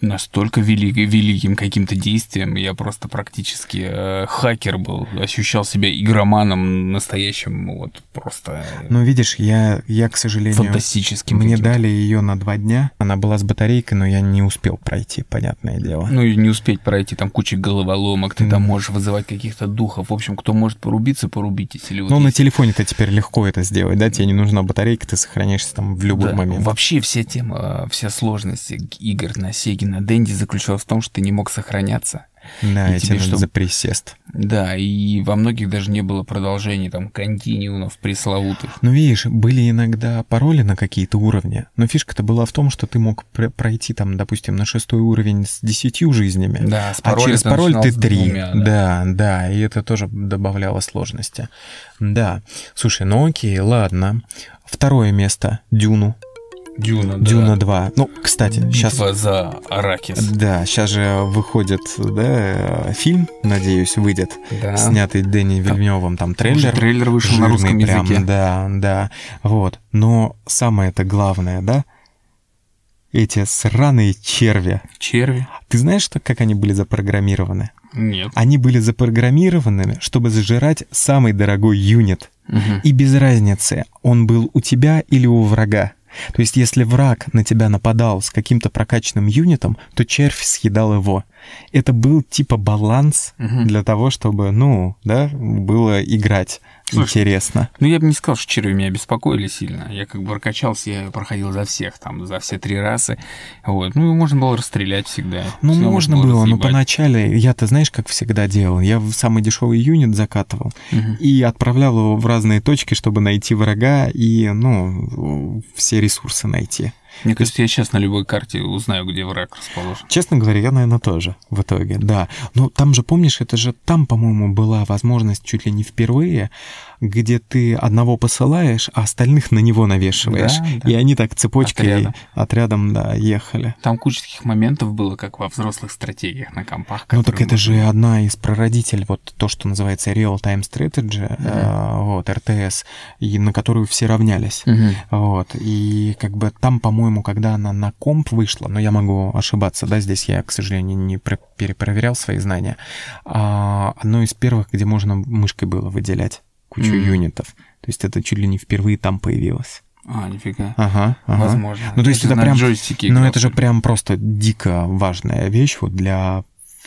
настолько велик, великим каким-то действием. Я просто практически э, хакер был, ощущал себя игроманом настоящим, вот просто э, Ну, видишь, я, я, к сожалению, фантастическим. мне дали ее на два дня. Она была с батарейкой, но я не успел пройти, понятное дело. Ну и не успеть пройти, там куча головоломок, ты там Мгм. можешь вызывать каких-то духов. В общем, кто может порубиться, порубитесь. Или вот Ну, на есть- телефоне-то теперь легко это сделать, да? Тебе не нужна батарейка, ты сохраняешься там в любой Да. момент. Вообще вся тема, вся сложность игр на Сеге, на Денде заключалась в том, что ты не мог сохраняться. Да, и и тебе что- за присест. Да, и во многих даже не было продолжений, там, континуумов пресловутых. Ну, видишь, были иногда пароли на какие-то уровни, но фишка-то была в том, что ты мог пр- пройти там, допустим, на шестой уровень с десятью жизнями, Да, с а через пароль ты три. двумя, да. да, да, и это тоже добавляло сложности. Да. Слушай, ну окей, ладно. Второе место. Дюну. Дюна, да. Дюна 2. Ну, кстати, сейчас... Битва за Аракис. Да, сейчас же выходит, да, фильм, надеюсь, выйдет, Да. снятый Дэнни Вильневым, там трейлер. Уже трейлер вышел на русском прям, языке. Да, да. Вот. Но самое-то главное, да? Эти сраные черви. Черви? Ты знаешь, что, как они были запрограммированы? Нет. Они были запрограммированы, чтобы зажирать самый дорогой юнит. Мгм. И без разницы, он был у тебя или у врага. То есть, если враг на тебя нападал с каким-то прокачанным юнитом, то червь съедал его. Это был типа баланс Мгм. для того, чтобы, ну, да, было играть Слушай, интересно. Ну, я бы не сказал, что черви меня беспокоили сильно. Я как бы прокачался, я проходил за всех, там, за все три расы. Вот. Ну, можно было расстрелять всегда. Ну, Всё можно было, но разъебать. поначале, я-то знаешь, как всегда делал? Я в самый дешевый юнит закатывал Мгм. и отправлял его в разные точки, чтобы найти врага и, ну, все ресурсы найти. Мне кажется, я сейчас на любой карте узнаю, где враг расположен. Честно говоря, я, наверное, тоже в итоге, да. Но там же, помнишь, это же там, по-моему, была возможность чуть ли не впервые где ты одного посылаешь, а остальных на него навешиваешь. Да, да. И они так цепочкой Отрядом. отрядом, да, ехали. Там куча таких моментов было, как во взрослых стратегиях на компах. Ну так это же одна из прародителей, вот то, что называется Real-Time Strategy, э, вот, РТС, и на которую все равнялись. Мгм. Вот, и как бы там, по-моему, когда она на комп вышла, но я могу ошибаться, да, здесь я, к сожалению, не про- перепроверял свои знания, а, одно из первых, где можно мышкой было выделять кучу Мгм. юнитов. То есть это чуть ли не впервые там появилось. А, нифига. Ага, ага. Возможно. Ну, то есть это на прям- джойстике Ну, это же прям просто дико важная вещь вот для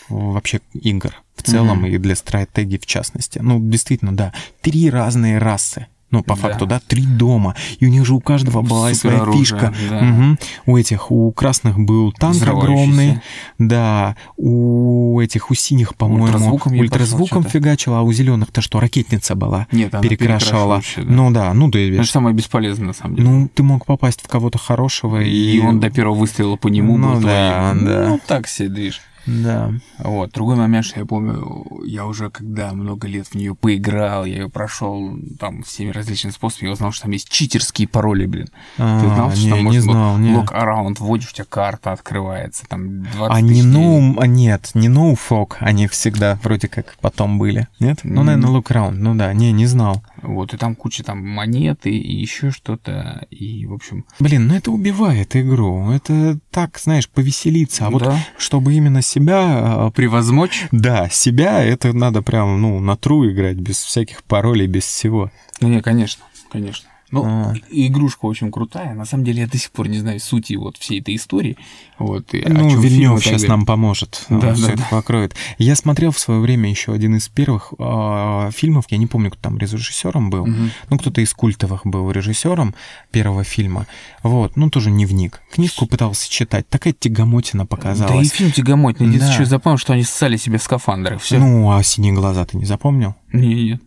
вообще игр в целом Мгм. и для стратегий в частности. Ну, действительно, да. Три разные расы. Ну, по Да. факту, да, три дома. И у них же у каждого была своя фишка. да. Мгм. У этих, у красных был танк огромный. Да. У этих, у синих, по-моему, Ультразвуком ультразвуком фигачила, а у зеленых-то что, ракетница была? Нет, она перекрашивала. да. Ну да, ну да, Это же самое бесполезное, на самом деле. ну, ты мог попасть в кого-то хорошего, и, и он до первого выстрела по нему Ну был да, твоим. да. Ну, так себе движ. Да. Вот. Другой момент, что я помню, я уже когда много лет в нее поиграл, я ее прошел там всеми различными способами, я узнал, что там есть читерские пароли, блин. Ты знал, А, что не, там можно знал, лог around вводишь, у тебя карта открывается, там 20 А не no, а нет, не no fog, они всегда вроде как потом были. Нет? Ну, наверное, look around. Ну да, не, не знал. Вот, и там куча там монет и, и еще что-то, и, в общем... Блин, ну это убивает игру. Это так, знаешь, повеселиться. А вот да, чтобы именно себя... а, превозмочь. Да, себя, это надо прям, ну, на тру играть, без всяких паролей, без всего. Ну, не, конечно, конечно. Ну, А. игрушка очень крутая. На самом деле, я до сих пор не знаю сути вот всей этой истории. Вот, и Ну, так сейчас далее. нам поможет. Да, все да, это да. покроет. Я смотрел в свое время еще один из первых а, фильмов. Я не помню, кто там режиссером был. Мгм. Ну, кто-то из культовых был режиссером первого фильма. Вот, ну, тоже не вник. Книжку пытался читать. Такая тягомотина Да и показалась. фильм тягомотный. Да. я запомнил, что они ссали себе в скафандрах. Все. Ну, а синие глаза ты не запомнил? не, нет.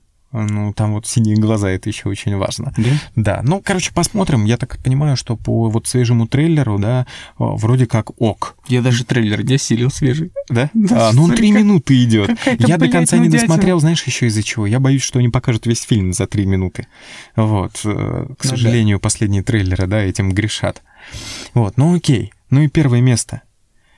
Ну, там вот синие глаза, это еще очень важно. Да? Да, ну, короче, посмотрим. Я так понимаю, что по вот свежему трейлеру, да, вроде как ок. Я даже трейлер не осилил свежий. Да? Да, А, ну он три минуты идет. Я до конца не досмотрел, знаешь, еще из-за чего? Я боюсь, что они покажут весь фильм за три минуты. Вот. э, К да. сожалению, последние трейлеры, да, этим грешат. Вот, ну окей. Ну и первое место.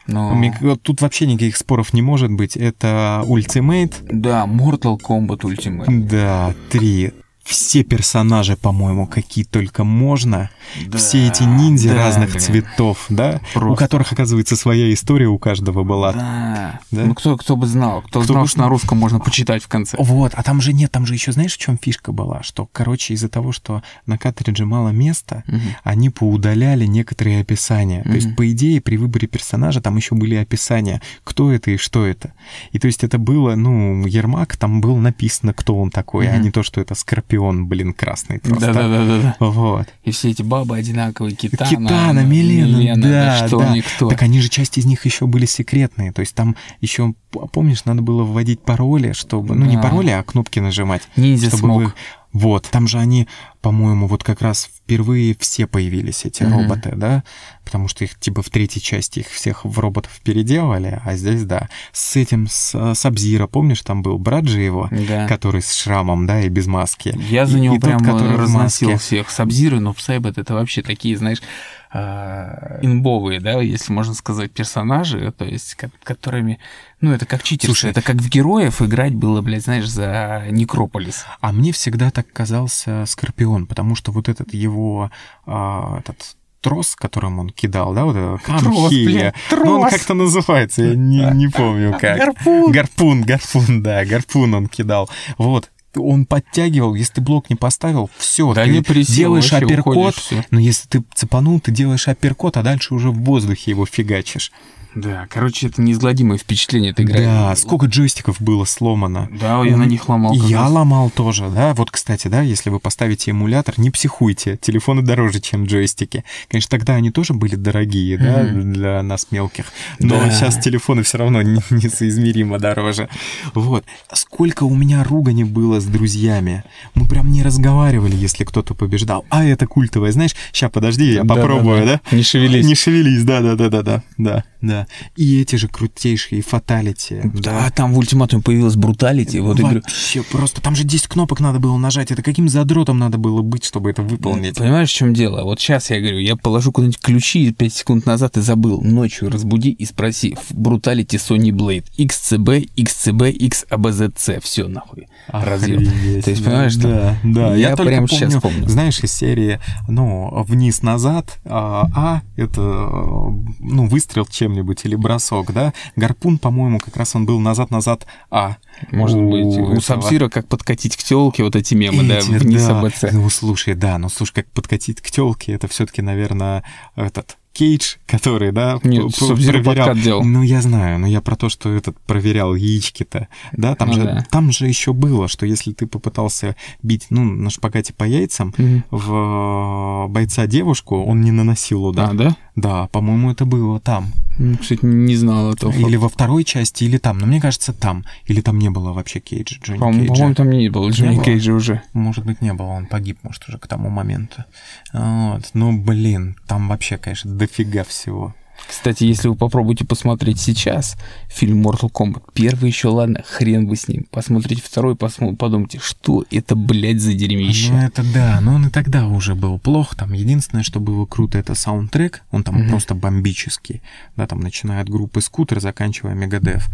Но... Тут вообще никаких споров не может быть. Это Ultimate. Да, Mortal Kombat Ultimate. Да, три. Все персонажи, по-моему, какие только можно. Да, Все эти ниндзя да, разных блин. цветов, да? У Просто. которых, оказывается, своя история у каждого была. Да. Да? Ну, кто, кто бы знал. Кто, Кто знал, бы что на русском можно почитать в конце. Вот, а там же нет, там же еще знаешь, в чем фишка была? Что, короче, из-за того, что на картридже мало места, Мгм. они поудаляли некоторые описания. То есть, по идее, при выборе персонажа там еще были описания, кто это и что это. И то есть это было, ну, Ермак, там было написано, кто он такой, а Мгм. не то, что это Скорпион, блин, красный просто. Да-да-да-да. Вот. И все эти бабы одинаковые. Китана, Китана, Милена, да, что да. никто. Так они же, часть из них еще были секретные. То есть там еще, помнишь, надо было вводить пароли, чтобы... Ну, не Да. пароли, а кнопки нажимать. Ниндзя чтобы смог. вы- Вот, там же они, по-моему, вот как раз впервые все появились, эти Мгм. роботы, да? Потому что их типа в третьей части их всех в роботов переделали, а здесь, да. С этим, с Сабзира, помнишь, там был брат же его, Да. который с шрамом, да, и без маски. Я за него и тот, прям который в разносил маске. всех. Сабзиры, но Сайбет это вообще такие, знаешь, а, инбовые, да, если можно сказать, персонажи, то есть, ко- которыми, ну, это как читерство, Слушай, это как в героев играть было, блядь, знаешь, за Некрополис. А мне всегда так казался Скорпион, потому что вот этот его а, этот трос, которым он кидал, да, вот это Трос, камхи, блядь, ну он трос. как-то называется, я не, не помню как. Гарпун. Гарпун, гарпун, да, гарпун он кидал. Вот, он подтягивал, если ты блок не поставил, все, Да ты не присел, делаешь апперкот, уходишь, но если ты цепанул, ты делаешь апперкот, а дальше уже в воздухе его фигачишь. Да, короче, это неизгладимое впечатление этой игры. Да, сколько джойстиков было сломано. Да, я на них ломал. И я раз. ломал тоже, да. Вот, кстати, да, если вы поставите эмулятор, не психуйте, телефоны дороже, чем джойстики. Конечно, тогда они тоже были дорогие, да, для нас мелких. Но Да. сейчас телефоны все равно не- несоизмеримо дороже. Вот. Сколько у меня ругани было с друзьями. Мы прям не разговаривали, если кто-то побеждал. А это культовое, знаешь? Сейчас, подожди, я попробую, да? Не шевелись. Не шевелись, да-да-да-да-да. Да. Да. И эти же крутейшие фаталити. Да, там в ультиматуме появилась бруталити. Вот я Вообще просто, там же 10 кнопок надо было нажать. Это каким задротом надо было быть, чтобы это выполнить? Понимаешь, в чем дело? Вот сейчас я говорю, я положу куда-нибудь ключи 5 секунд назад и забыл. Ночью разбуди и спроси. Бруталити Sony Blade. XCB, XCB, XABZC. Все нахуй. Разъем. То есть, да, понимаешь, да, да. Я, только прямо сейчас помню. Знаешь, из серии, ну, вниз-назад, а, а это, ну, выстрел чем-нибудь или бросок, да? Гарпун, по-моему, как раз он был назад-назад, а. Может быть, у Сабзира как подкатить к телке вот эти мемы, да, Эти, вниз да. АБЦ. Ну, слушай, да, ну, слушай, как подкатить к телке, это все-таки, наверное, этот Кейдж, который, да, Нет, проверял. делал. Ну, я знаю, но я про то, что этот проверял яички-то, да, там Ну же, да. там же еще было, что если ты попытался бить, ну, на шпагате по яйцам, Мгм. в бойца девушку, он не наносил удар. А, да? Да, по-моему, это было там. М, Кстати, не знал этого. Или во второй части, или там. Но мне кажется, там. Или там не было вообще Кейджа, Джонни По-моему, Кейджа. по-моему, там не было Джонни было? Кейджа уже. Может быть, не было, он погиб, может, уже к тому моменту. Вот. Ну, блин, там вообще, конечно, дофига всего. Кстати, если вы попробуете посмотреть сейчас фильм Mortal Kombat, первый еще, ладно, хрен бы с ним. Посмотрите второй, посмо- подумайте, что это, блядь, за дерьмище. Ну, это да, но он и тогда уже был плох. Там единственное, что было круто, это саундтрек. Он там Мгм. просто бомбический. Да, там начиная от группы Скутер, заканчивая Мегадев.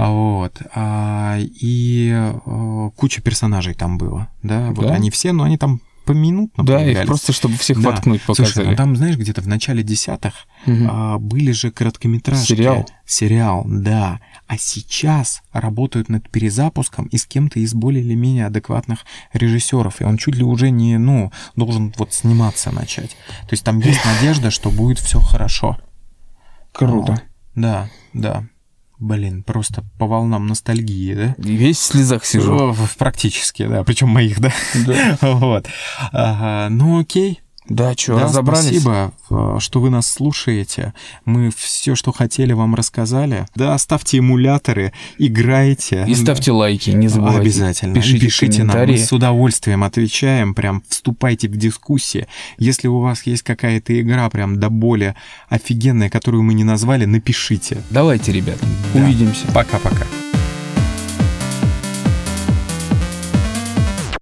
А вот. А, и э, куча персонажей там было. Да, вот Да? они все, но они там поминутно Да, их появлялись. просто, чтобы всех Да. воткнуть, Слушай, показали. ну там, знаешь, где-то в начале десятых а, были же короткометражки. Сериал? Сериал, да. А сейчас работают над перезапуском и с кем-то из более или менее адекватных режиссеров. И он чуть ли уже не, ну, должен вот сниматься начать. То есть там есть надежда, что будет все хорошо. Круто. Да, да. Блин, просто по волнам ностальгии, да? Весь в слезах сижу. Практически, да. Причем моих, да. Да, Вот. Ну окей. Да что, Да, разобрались? Спасибо, э, что вы нас слушаете. Мы все, что хотели, вам рассказали. Да, ставьте эмуляторы, играйте. И ставьте лайки, не забывайте. Обязательно. Пишите, пишите нам, мы с удовольствием отвечаем, прям вступайте в дискуссии. Если у вас есть какая-то игра прям до боли офигенная, которую мы не назвали, напишите. Давайте, ребят, Да. увидимся. Пока-пока.